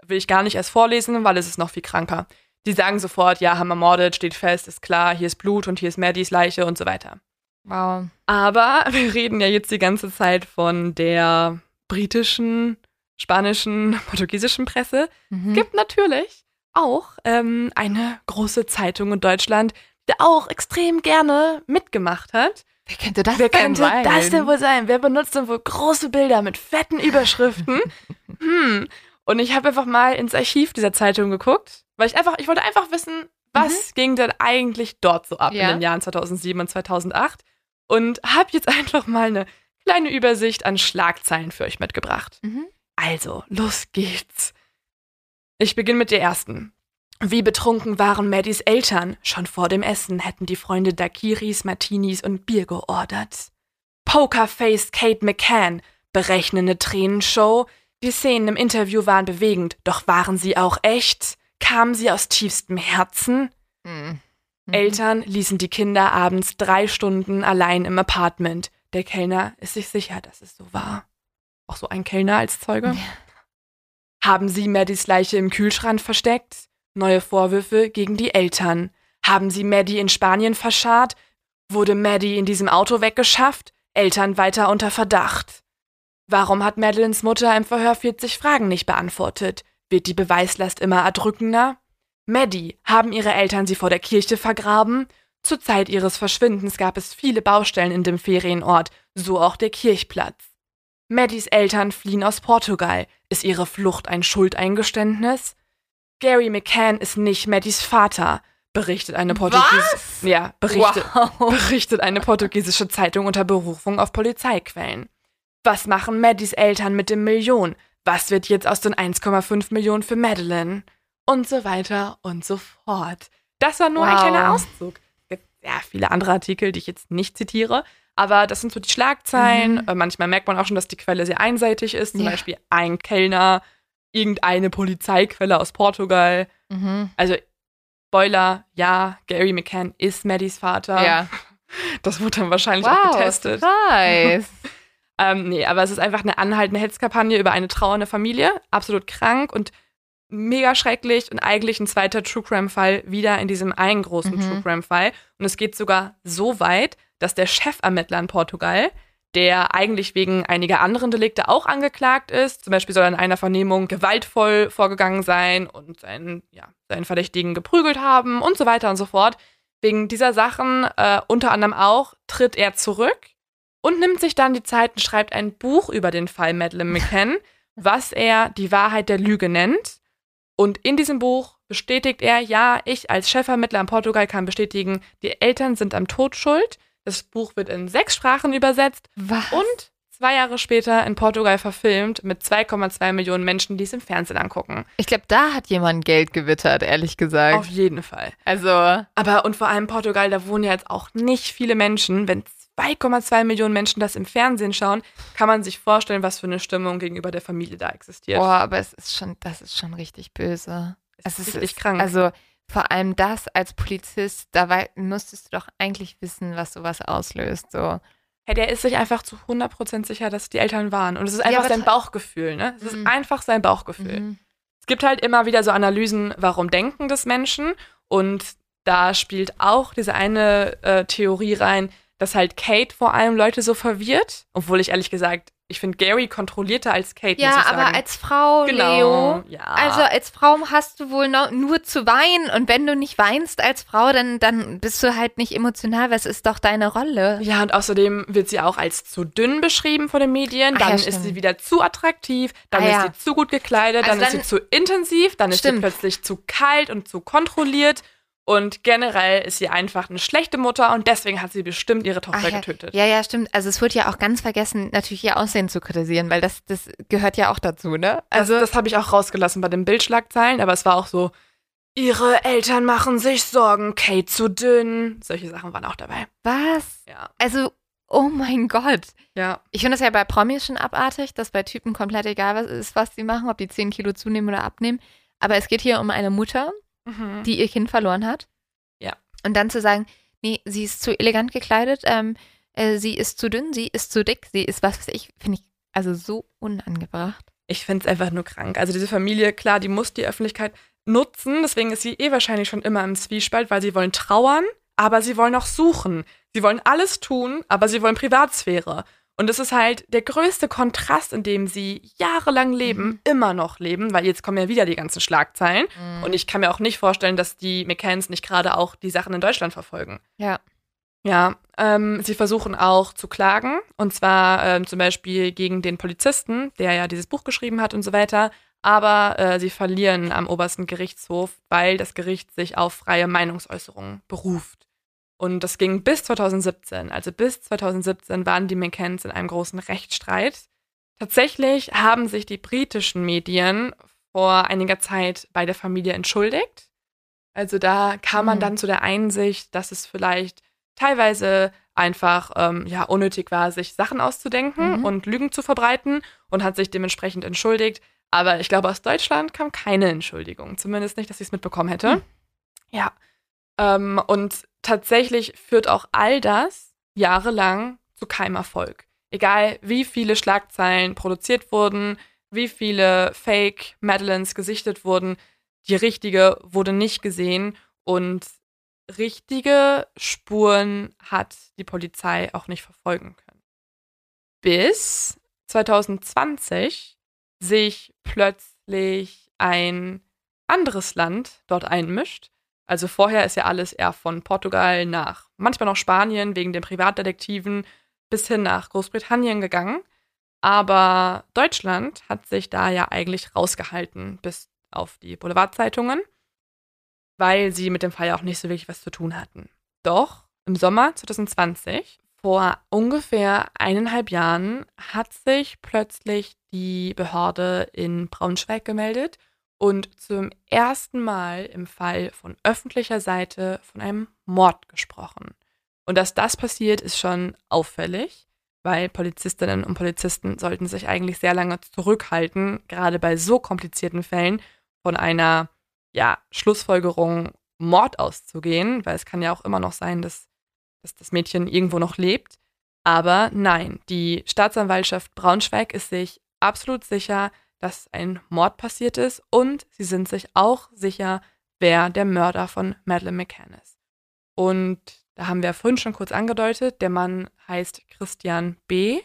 will ich gar nicht erst vorlesen, weil es ist noch viel kranker. Die sagen sofort, ja, haben ermordet, steht fest, ist klar, hier ist Blut und hier ist Maddys Leiche und so weiter. wow. Aber wir reden ja jetzt die ganze Zeit von der britischen, spanischen, portugiesischen Presse. Mhm. Es gibt natürlich auch ähm, eine große Zeitung in Deutschland, die auch extrem gerne mitgemacht hat. Wer könnte das Wer denn könnte sein? das denn wohl sein? Wer benutzt denn wohl große Bilder mit fetten Überschriften? hm. Und ich habe einfach mal ins Archiv dieser Zeitung geguckt, weil ich einfach, ich wollte einfach wissen, was ging denn eigentlich dort so ab Ja. in den Jahren 2007 und 2008 und habe jetzt einfach mal eine kleine Übersicht an Schlagzeilen für euch mitgebracht. Mhm. Also, los geht's. Ich beginne mit der ersten. Wie betrunken waren Maddys Eltern? Schon vor dem Essen hätten die Freunde Dakiris, Martinis und Bier geordert. Pokerface Kate McCann, berechnende Tränenshow. Die Szenen im Interview waren bewegend, doch waren sie auch echt? Kamen sie aus tiefstem Herzen? Mhm. Mhm. Eltern ließen die Kinder abends drei Stunden allein im Apartment. Der Kellner ist sich sicher, dass es so war. Auch so ein Kellner als Zeuge. Ja. Haben sie Maddys Leiche im Kühlschrank versteckt? Neue Vorwürfe gegen die Eltern. Haben sie Maddie in Spanien verscharrt? Wurde Maddie in diesem Auto weggeschafft? Eltern weiter unter Verdacht. Warum hat Madeleines Mutter im Verhör 40 Fragen nicht beantwortet? Wird die Beweislast immer erdrückender? Maddie, haben ihre Eltern sie vor der Kirche vergraben? Zur Zeit ihres Verschwindens gab es viele Baustellen in dem Ferienort, so auch der Kirchplatz. Maddies Eltern fliehen aus Portugal. Ist ihre Flucht ein Schuldeingeständnis? Gary McCann ist nicht Maddies Vater, berichtet eine Portugiesische ja, berichtet, Wow. berichtet eine portugiesische Zeitung unter Berufung auf Polizeiquellen. Was machen Maddies Eltern mit dem Million? Was wird jetzt aus den 1,5 Millionen für Madeline? Und so weiter und so fort. Das war nur ein Wow. kleiner Auszug. Es gibt sehr viele andere Artikel, die ich jetzt nicht zitiere, aber das sind so die Schlagzeilen. Mhm. Äh, Manchmal merkt man auch schon, dass die Quelle sehr einseitig ist. Zum Ja. Beispiel ein Kellner, irgendeine Polizeiquelle aus Portugal. Mhm. Also, Spoiler, ja, Gary McCann ist Maddies Vater. Ja. Das wurde dann wahrscheinlich auch Wow, getestet. nice. Ähm, nee, aber es ist einfach eine anhaltende Hetzkampagne über eine trauernde Familie. Absolut krank und mega schrecklich und eigentlich ein zweiter True Crime-Fall wieder in diesem einen großen Mhm. True Crime-Fall. Und es geht sogar so weit, dass der Chefermittler in Portugal, der eigentlich wegen einiger anderen Delikte auch angeklagt ist, zum Beispiel soll er in einer Vernehmung gewaltvoll vorgegangen sein und seinen, ja, seinen Verdächtigen geprügelt haben und so weiter und so fort. Wegen dieser Sachen, äh, unter anderem auch, tritt er zurück und nimmt sich dann die Zeit und schreibt ein Buch über den Fall Madeleine McCann, was er die Wahrheit der Lüge nennt. Und in diesem Buch bestätigt er, ja, ich als Chefermittler in Portugal kann bestätigen, die Eltern sind am Tod schuld. Das Buch wird in sechs Sprachen übersetzt Was? und zwei Jahre später in Portugal verfilmt mit 2,2 Millionen Menschen, die es im Fernsehen angucken. Ich glaube, da hat jemand Geld gewittert, ehrlich gesagt. Auf jeden Fall. also, Aber und vor allem Portugal, da wohnen ja jetzt auch nicht viele Menschen, wenn 2,2 Millionen Menschen das im Fernsehen schauen, kann man sich vorstellen, was für eine Stimmung gegenüber der Familie da existiert. Boah, aber es ist schon, das ist schon richtig böse. es Es ist ist richtig krank. Also vor allem das als Polizist, da müsstest du doch eigentlich wissen, was sowas auslöst. So. Hey, der ist sich einfach zu 100% sicher, dass die Eltern waren. Und es ist einfach aber sein Bauchgefühl, ne? Es ist Mhm. einfach sein Bauchgefühl. Mhm. Es gibt halt immer wieder so Analysen, warum denken das Menschen. Und da spielt auch diese eine äh, Theorie rein, dass halt Kate vor allem Leute so verwirrt. Obwohl ich ehrlich gesagt, ich finde Gary kontrollierter als Kate, muss Ja, ich sagen. aber als Frau, genau, Leo, ja. also als Frau hast du wohl nur zu weinen. Und wenn du nicht weinst als Frau, dann, dann bist du halt nicht emotional, weil es ist doch deine Rolle. Ja, und außerdem wird sie auch als zu dünn beschrieben von den Medien. Ach ja, Dann ist stimmt. sie wieder zu attraktiv. Dann Ah ist ja. sie zu gut gekleidet. Also dann, ist dann- sie zu intensiv. Dann ist sie Stimmt. plötzlich zu kalt und zu kontrolliert. Und generell ist sie einfach eine schlechte Mutter und deswegen hat sie bestimmt ihre Tochter Ach ja. getötet. Ja, ja, stimmt. Also es wird ja auch ganz vergessen, natürlich ihr Aussehen zu kritisieren, weil das, das gehört ja auch dazu, ne? Also Also das, das habe ich auch rausgelassen bei den Bildschlagzeilen, aber es war auch so, ihre Eltern machen sich Sorgen, Kate zu dünn. Solche Sachen waren auch dabei. was? Ja. Also, oh mein Gott. Ja. Ich finde das ja bei Promis schon abartig, dass bei Typen komplett egal was ist, was sie machen, ob die 10 Kilo zunehmen oder abnehmen. Aber es geht hier um eine Mutter, Mhm. die ihr Kind verloren hat. Ja. Und dann zu sagen, nee, sie ist zu elegant gekleidet, ähm, äh, sie ist zu dünn, sie ist zu dick, sie ist was weiß ich, finde ich also so unangebracht. Ich finde es einfach nur krank. Also diese Familie, klar, die muss die Öffentlichkeit nutzen. Deswegen ist sie eh wahrscheinlich schon immer im Zwiespalt, weil sie wollen trauern, aber sie wollen auch suchen. Sie wollen alles tun, aber sie wollen Privatsphäre. Und das ist halt der größte Kontrast, in dem sie jahrelang leben, Mhm. immer noch leben, weil jetzt kommen ja wieder die ganzen Schlagzeilen. Und ich kann mir auch nicht vorstellen, dass die McCanns nicht gerade auch die Sachen in Deutschland verfolgen. Ja. Ja, ähm, sie versuchen auch zu klagen. Und zwar ähm, zum Beispiel gegen den Polizisten, der ja dieses Buch geschrieben hat und so weiter. Aber äh, sie verlieren am obersten Gerichtshof, weil das Gericht sich auf freie Meinungsäußerung beruft. Und das ging bis 2017. Also bis 2017 waren die McCanns in einem großen Rechtsstreit. Tatsächlich haben sich die britischen Medien vor einiger Zeit bei der Familie entschuldigt. Also da kam man Mhm. dann zu der Einsicht, dass es vielleicht teilweise einfach ähm, ja unnötig war, sich Sachen auszudenken Mhm. und Lügen zu verbreiten und hat sich dementsprechend entschuldigt. Aber ich glaube, aus Deutschland kam keine Entschuldigung. Zumindest nicht, dass ich es mitbekommen hätte. Hm. Ja. Ähm, und tatsächlich führt auch all das jahrelang zu keinem Erfolg. Egal, wie viele Schlagzeilen produziert wurden, wie viele Fake Madeleines gesichtet wurden, die richtige wurde nicht gesehen und richtige Spuren hat die Polizei auch nicht verfolgen können. Bis 2020 sich plötzlich ein anderes Land dort einmischt. Also vorher ist ja alles eher von Portugal nach manchmal noch Spanien wegen den Privatdetektiven bis hin nach Großbritannien gegangen. Aber Deutschland hat sich da ja eigentlich rausgehalten bis auf die Boulevardzeitungen, weil sie mit dem Fall ja auch nicht so wirklich was zu tun hatten. Doch im Sommer 2020, vor ungefähr eineinhalb Jahren, hat sich plötzlich die Behörde in Braunschweig gemeldet und zum ersten Mal im Fall von öffentlicher Seite von einem Mord gesprochen. Und dass das passiert, ist schon auffällig, weil Polizistinnen und Polizisten sollten sich eigentlich sehr lange zurückhalten, gerade bei so komplizierten Fällen von einer ja, Schlussfolgerung Mord auszugehen, weil es kann ja auch immer noch sein, dass, dass das Mädchen irgendwo noch lebt. Aber nein, die Staatsanwaltschaft Braunschweig ist sich absolut sicher, dass ein Mord passiert ist und sie sind sich auch sicher, wer der Mörder von Madeleine McCann ist. Und da haben wir vorhin schon kurz angedeutet, der Mann heißt Christian B.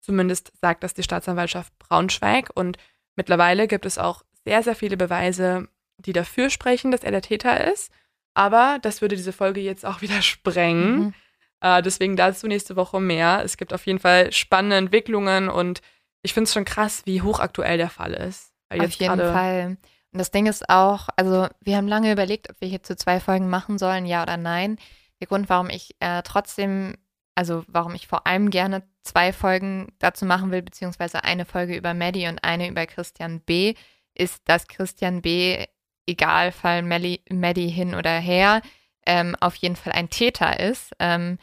Zumindest sagt das die Staatsanwaltschaft Braunschweig. Und mittlerweile gibt es auch sehr, sehr viele Beweise, die dafür sprechen, dass er der Täter ist. Aber das würde diese Folge jetzt auch wieder sprengen. Mhm. Äh, deswegen dazu nächste Woche mehr. Es gibt auf jeden Fall spannende Entwicklungen und ich finde es schon krass, wie hochaktuell der Fall ist. Auf jeden Fall. Und das Ding ist auch, also wir haben lange überlegt, ob wir hier zu zwei Folgen machen sollen, ja oder nein. Der Grund, warum ich äh, trotzdem, also warum ich vor allem gerne zwei Folgen dazu machen will, beziehungsweise eine Folge über Maddie und eine über Christian B., ist, dass Christian B., egal fall Maddie hin oder her, ähm, auf jeden Fall ein Täter ist. Ähm,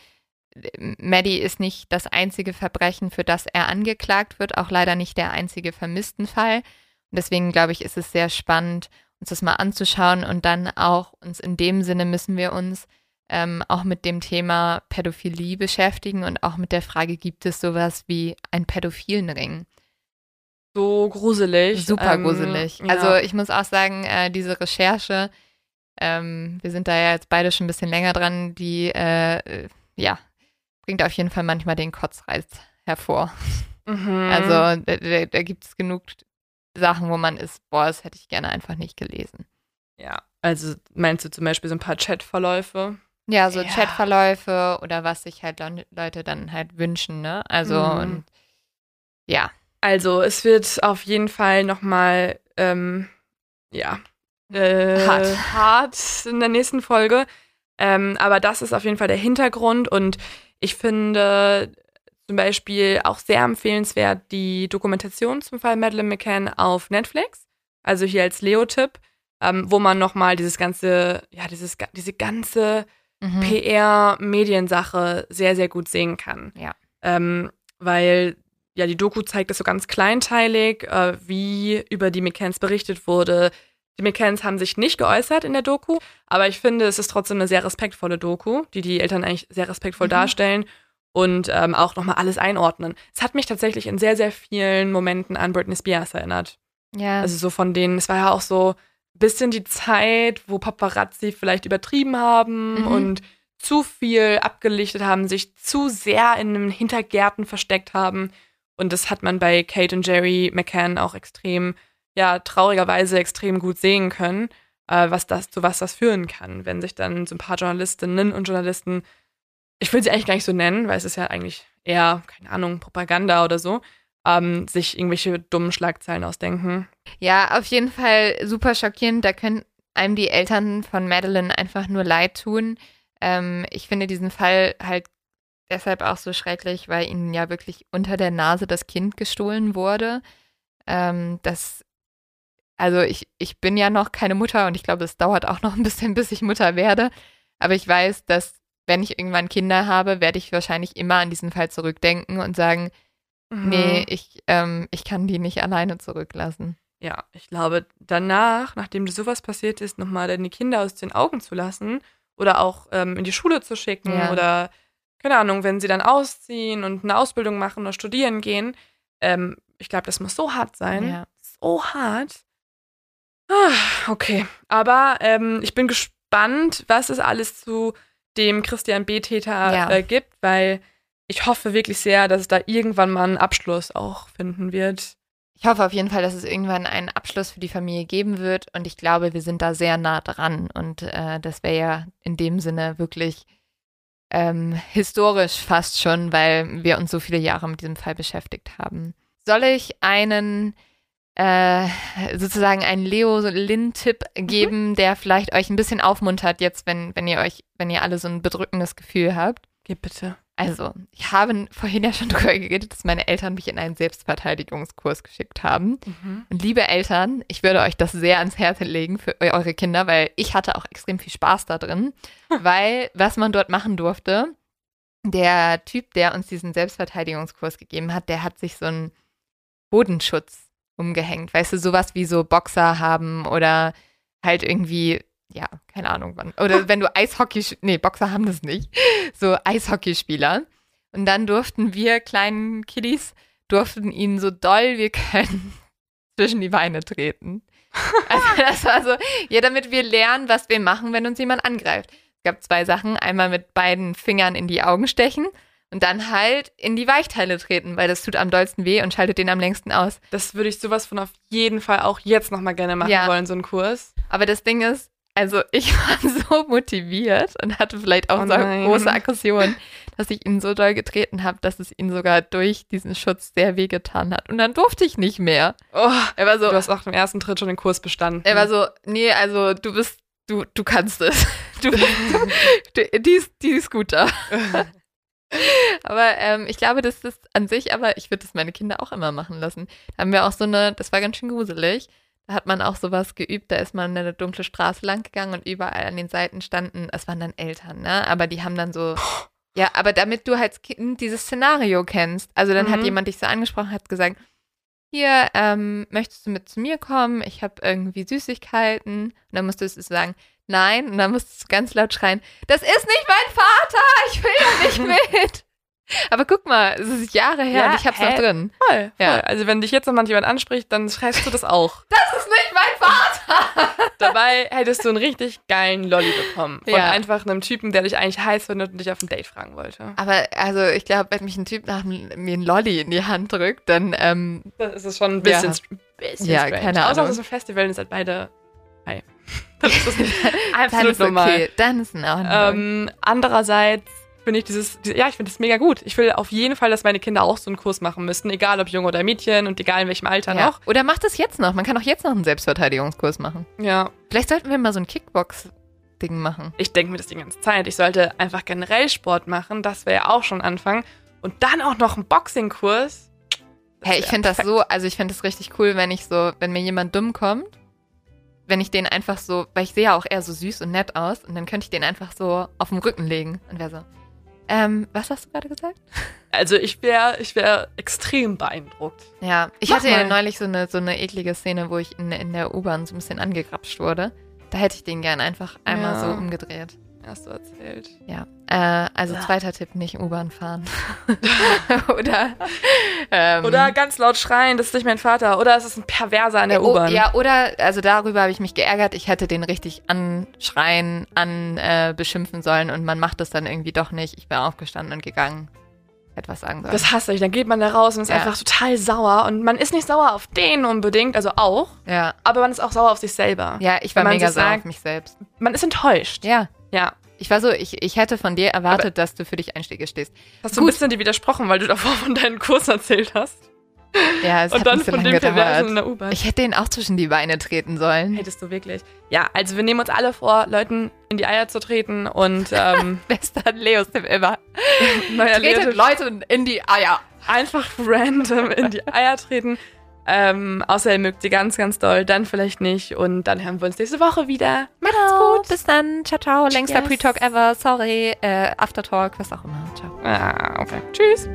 Maddie ist nicht das einzige Verbrechen, für das er angeklagt wird, auch leider nicht der einzige Vermisstenfall. Und deswegen glaube ich, ist es sehr spannend, uns das mal anzuschauen und dann auch uns in dem Sinne müssen wir uns ähm, auch mit dem Thema Pädophilie beschäftigen und auch mit der Frage, gibt es sowas wie ein pädophilen Ring? So gruselig. Super ähm, gruselig. Ja. Also ich muss auch sagen, äh, diese Recherche, ähm, wir sind da ja jetzt beide schon ein bisschen länger dran, die, äh, ja, bringt auf jeden Fall manchmal den Kotzreiz hervor. Mhm. Also da, da, da gibt es genug Sachen, wo man ist, boah, das hätte ich gerne einfach nicht gelesen. Ja, also meinst du zum Beispiel so ein paar Chatverläufe? Ja, so ja. Chatverläufe oder was sich halt Leute dann halt wünschen, ne? Also mhm. und ja. Also es wird auf jeden Fall nochmal, ähm, ja, äh, hart. hart in der nächsten Folge. Ähm, aber das ist auf jeden Fall der Hintergrund und ich finde zum Beispiel auch sehr empfehlenswert die Dokumentation zum Fall Madeleine McCann auf Netflix. Also hier als Leo-Tipp, ähm, wo man nochmal dieses ganze, ja, dieses, diese ganze mhm. PR-Mediensache sehr, sehr gut sehen kann. Ja. Ähm, weil ja, die Doku zeigt es so ganz kleinteilig, äh, wie über die McCanns berichtet wurde. Die McCanns haben sich nicht geäußert in der Doku, aber ich finde, es ist trotzdem eine sehr respektvolle Doku, die die Eltern eigentlich sehr respektvoll mhm. darstellen und ähm, auch nochmal alles einordnen. Es hat mich tatsächlich in sehr, sehr vielen Momenten an Britney Spears erinnert. Ja. Also so von denen, es war ja auch so ein bisschen die Zeit, wo Paparazzi vielleicht übertrieben haben mhm. und zu viel abgelichtet haben, sich zu sehr in den Hintergärten versteckt haben. Und das hat man bei Kate und Jerry McCann auch extrem, ja, traurigerweise extrem gut sehen können, äh, was das, zu was das führen kann, wenn sich dann so ein paar Journalistinnen und Journalisten, ich will sie eigentlich gar nicht so nennen, weil es ist ja eigentlich eher, keine Ahnung, Propaganda oder so, ähm, sich irgendwelche dummen Schlagzeilen ausdenken. Ja, auf jeden Fall super schockierend. Da können einem die Eltern von Madeline einfach nur leid tun. Ähm, ich finde diesen Fall halt deshalb auch so schrecklich, weil ihnen ja wirklich unter der Nase das Kind gestohlen wurde. Ähm, das, also ich, ich bin ja noch keine Mutter und ich glaube, es dauert auch noch ein bisschen, bis ich Mutter werde. Aber ich weiß, dass wenn ich irgendwann Kinder habe, werde ich wahrscheinlich immer an diesen Fall zurückdenken und sagen, mhm. nee, ich, ähm, ich kann die nicht alleine zurücklassen. Ja, ich glaube, danach, nachdem sowas passiert ist, nochmal deine Kinder aus den Augen zu lassen oder auch ähm, in die Schule zu schicken ja. oder keine Ahnung, wenn sie dann ausziehen und eine Ausbildung machen oder studieren gehen, ähm, ich glaube, das muss so hart sein. Ja. So hart. Ah, okay, aber ähm, ich bin gespannt, was es alles zu dem Christian B-Täter ja. äh, gibt, weil ich hoffe wirklich sehr, dass es da irgendwann mal einen Abschluss auch finden wird. Ich hoffe auf jeden Fall, dass es irgendwann einen Abschluss für die Familie geben wird und ich glaube, wir sind da sehr nah dran und äh, das wäre ja in dem Sinne wirklich ähm, historisch fast schon, weil wir uns so viele Jahre mit diesem Fall beschäftigt haben. Soll ich einen äh, sozusagen einen Leo Lin-Tipp mhm. geben, mhm. der vielleicht euch ein bisschen aufmuntert, jetzt, wenn, wenn ihr euch, wenn ihr alle so ein bedrückendes Gefühl habt? Gib bitte. Also, ich habe vorhin ja schon darüber geredet, dass meine Eltern mich in einen Selbstverteidigungskurs geschickt haben. Mhm. Und liebe Eltern, ich würde euch das sehr ans Herz legen für eure Kinder, weil ich hatte auch extrem viel Spaß da drin. weil was man dort machen durfte, der Typ, der uns diesen Selbstverteidigungskurs gegeben hat, der hat sich so einen Bodenschutz umgehängt. Weißt du, sowas wie so Boxer haben oder halt irgendwie ja, keine Ahnung wann. Oder wenn du Eishockey, nee, Boxer haben das nicht, so Eishockeyspieler. Und dann durften wir kleinen Kiddies, durften ihn so doll wir können zwischen die Beine treten. Also das war so, ja, damit wir lernen, was wir machen, wenn uns jemand angreift. Es gab zwei Sachen, einmal mit beiden Fingern in die Augen stechen und dann halt in die Weichteile treten, weil das tut am dollsten weh und schaltet den am längsten aus. Das würde ich sowas von auf jeden Fall auch jetzt nochmal gerne machen ja. wollen, so einen Kurs. Aber das Ding ist, also ich war so motiviert und hatte vielleicht auch oh so große Aggression, dass ich ihn so doll getreten habe, dass es ihn sogar durch diesen Schutz sehr wehgetan hat. Und dann durfte ich nicht mehr. Oh, er war so. Du hast auch im ersten Tritt schon den Kurs bestanden. Er war so, nee, also du bist, du, du kannst es. Du, du, du, die, ist, die ist gut da. aber ähm, ich glaube, das ist an sich, aber ich würde das meine Kinder auch immer machen lassen. Da haben wir auch so eine, das war ganz schön gruselig. Da hat man auch sowas geübt, da ist man eine dunkle Straße lang gegangen und überall an den Seiten standen, es waren dann Eltern, ne? Aber die haben dann so Ja, aber damit du als Kind dieses Szenario kennst. Also dann hat Mhm. jemand dich so angesprochen, hat gesagt, hier, ähm, möchtest du mit zu mir kommen? Ich habe irgendwie Süßigkeiten. Und dann musstest du sagen, nein. Und dann musstest du ganz laut schreien, das ist nicht mein Vater, ich will da nicht mit. Aber guck mal, es ist Jahre her Ja, und ich hab's hä? noch drin. Voll, voll. Ja. Also wenn dich jetzt noch mal jemand anspricht, dann schreist du das auch. Das ist nicht mein Vater! Dabei hättest du einen richtig geilen Lolli bekommen. Von Ja. einfach einem Typen, der dich eigentlich heiß findet und dich auf ein Date fragen wollte. Aber also ich glaube, wenn mich ein Typ nach mir ein Lolli in die Hand drückt, dann ähm, Das ist es schon ein bisschen, Ja. bisschen Ja, strange. keine Außer Ahnung. es ist ein Festival ihr seid beide hi. Dann ist das dann absolut ist normal. okay. Dann ist in Ordnung. Ähm, andererseits finde ich dieses, diese, ja, ich finde das mega gut. Ich will auf jeden Fall, dass meine Kinder auch so einen Kurs machen müssten, egal ob Junge oder Mädchen und egal in welchem Alter ja. noch. Oder macht es jetzt noch. Man kann auch jetzt noch einen Selbstverteidigungskurs machen. Ja, Vielleicht sollten wir mal so ein Kickbox-Ding machen. ich denke mir das die ganze Zeit. Ich sollte einfach generell Sport machen, das wäre ja auch schon Anfang. Und dann auch noch einen Boxingkurs. Das Hey, ich finde das so, also ich finde das richtig cool, wenn ich so, wenn mir jemand dumm kommt, wenn ich den einfach so, weil ich sehe ja auch eher so süß und nett aus und dann könnte ich den einfach so auf den Rücken legen und wäre so, ähm, was hast du gerade gesagt? Also ich wäre ich wär extrem beeindruckt. Ja, ich Mach hatte ja mal. neulich so eine, so eine eklige Szene, wo ich in, in der U-Bahn so ein bisschen angegrapscht wurde. Da hätte ich den gern einfach einmal Ja. so umgedreht. Du erzählt. Ja, äh, also Ja. zweiter Tipp, nicht U-Bahn fahren. oder ähm, Oder ganz laut schreien, das ist nicht mein Vater. Oder es ist ein Perverser an der oh, U-Bahn. Ja, oder, also darüber habe ich mich geärgert, ich hätte den richtig anschreien, an äh, beschimpfen sollen und man macht das dann irgendwie doch nicht. Ich bin aufgestanden und gegangen. Etwas sagen sollen. Das hasse ich. Dann geht man da raus und ist Ja. einfach total sauer. Und man ist nicht sauer auf den unbedingt, also auch, ja. aber man ist auch sauer auf sich selber. ja, ich war mega sauer auf sagt- mich selbst. Man ist enttäuscht. Ja. Ja. Ich war so, ich, ich hätte von dir erwartet, dass du für dich Einstiege stehst. Hast du ein Gut. bisschen dir widersprochen, weil du davor von deinen Kurs erzählt hast. Ja, es und hat dann nicht so von dem Perversen in gedauert. der U-Bahn. Ich hätte den auch zwischen die Beine treten sollen. Hättest du wirklich. Ja, also wir nehmen uns alle vor, Leuten in die Eier zu treten und ähm, Bester Leos Tipp immer. neuer Tretet Leute in die Eier. einfach random in die Eier treten. Ähm, außer ihr mögt sie ganz, ganz doll, dann vielleicht nicht. Und dann hören wir uns nächste Woche wieder. Macht's Genau, gut. Bis dann. Ciao, ciao. Längster Yes. Pre-Talk ever. Sorry. Äh, Aftertalk, was auch immer. Ciao. Ah, okay. Tschüss.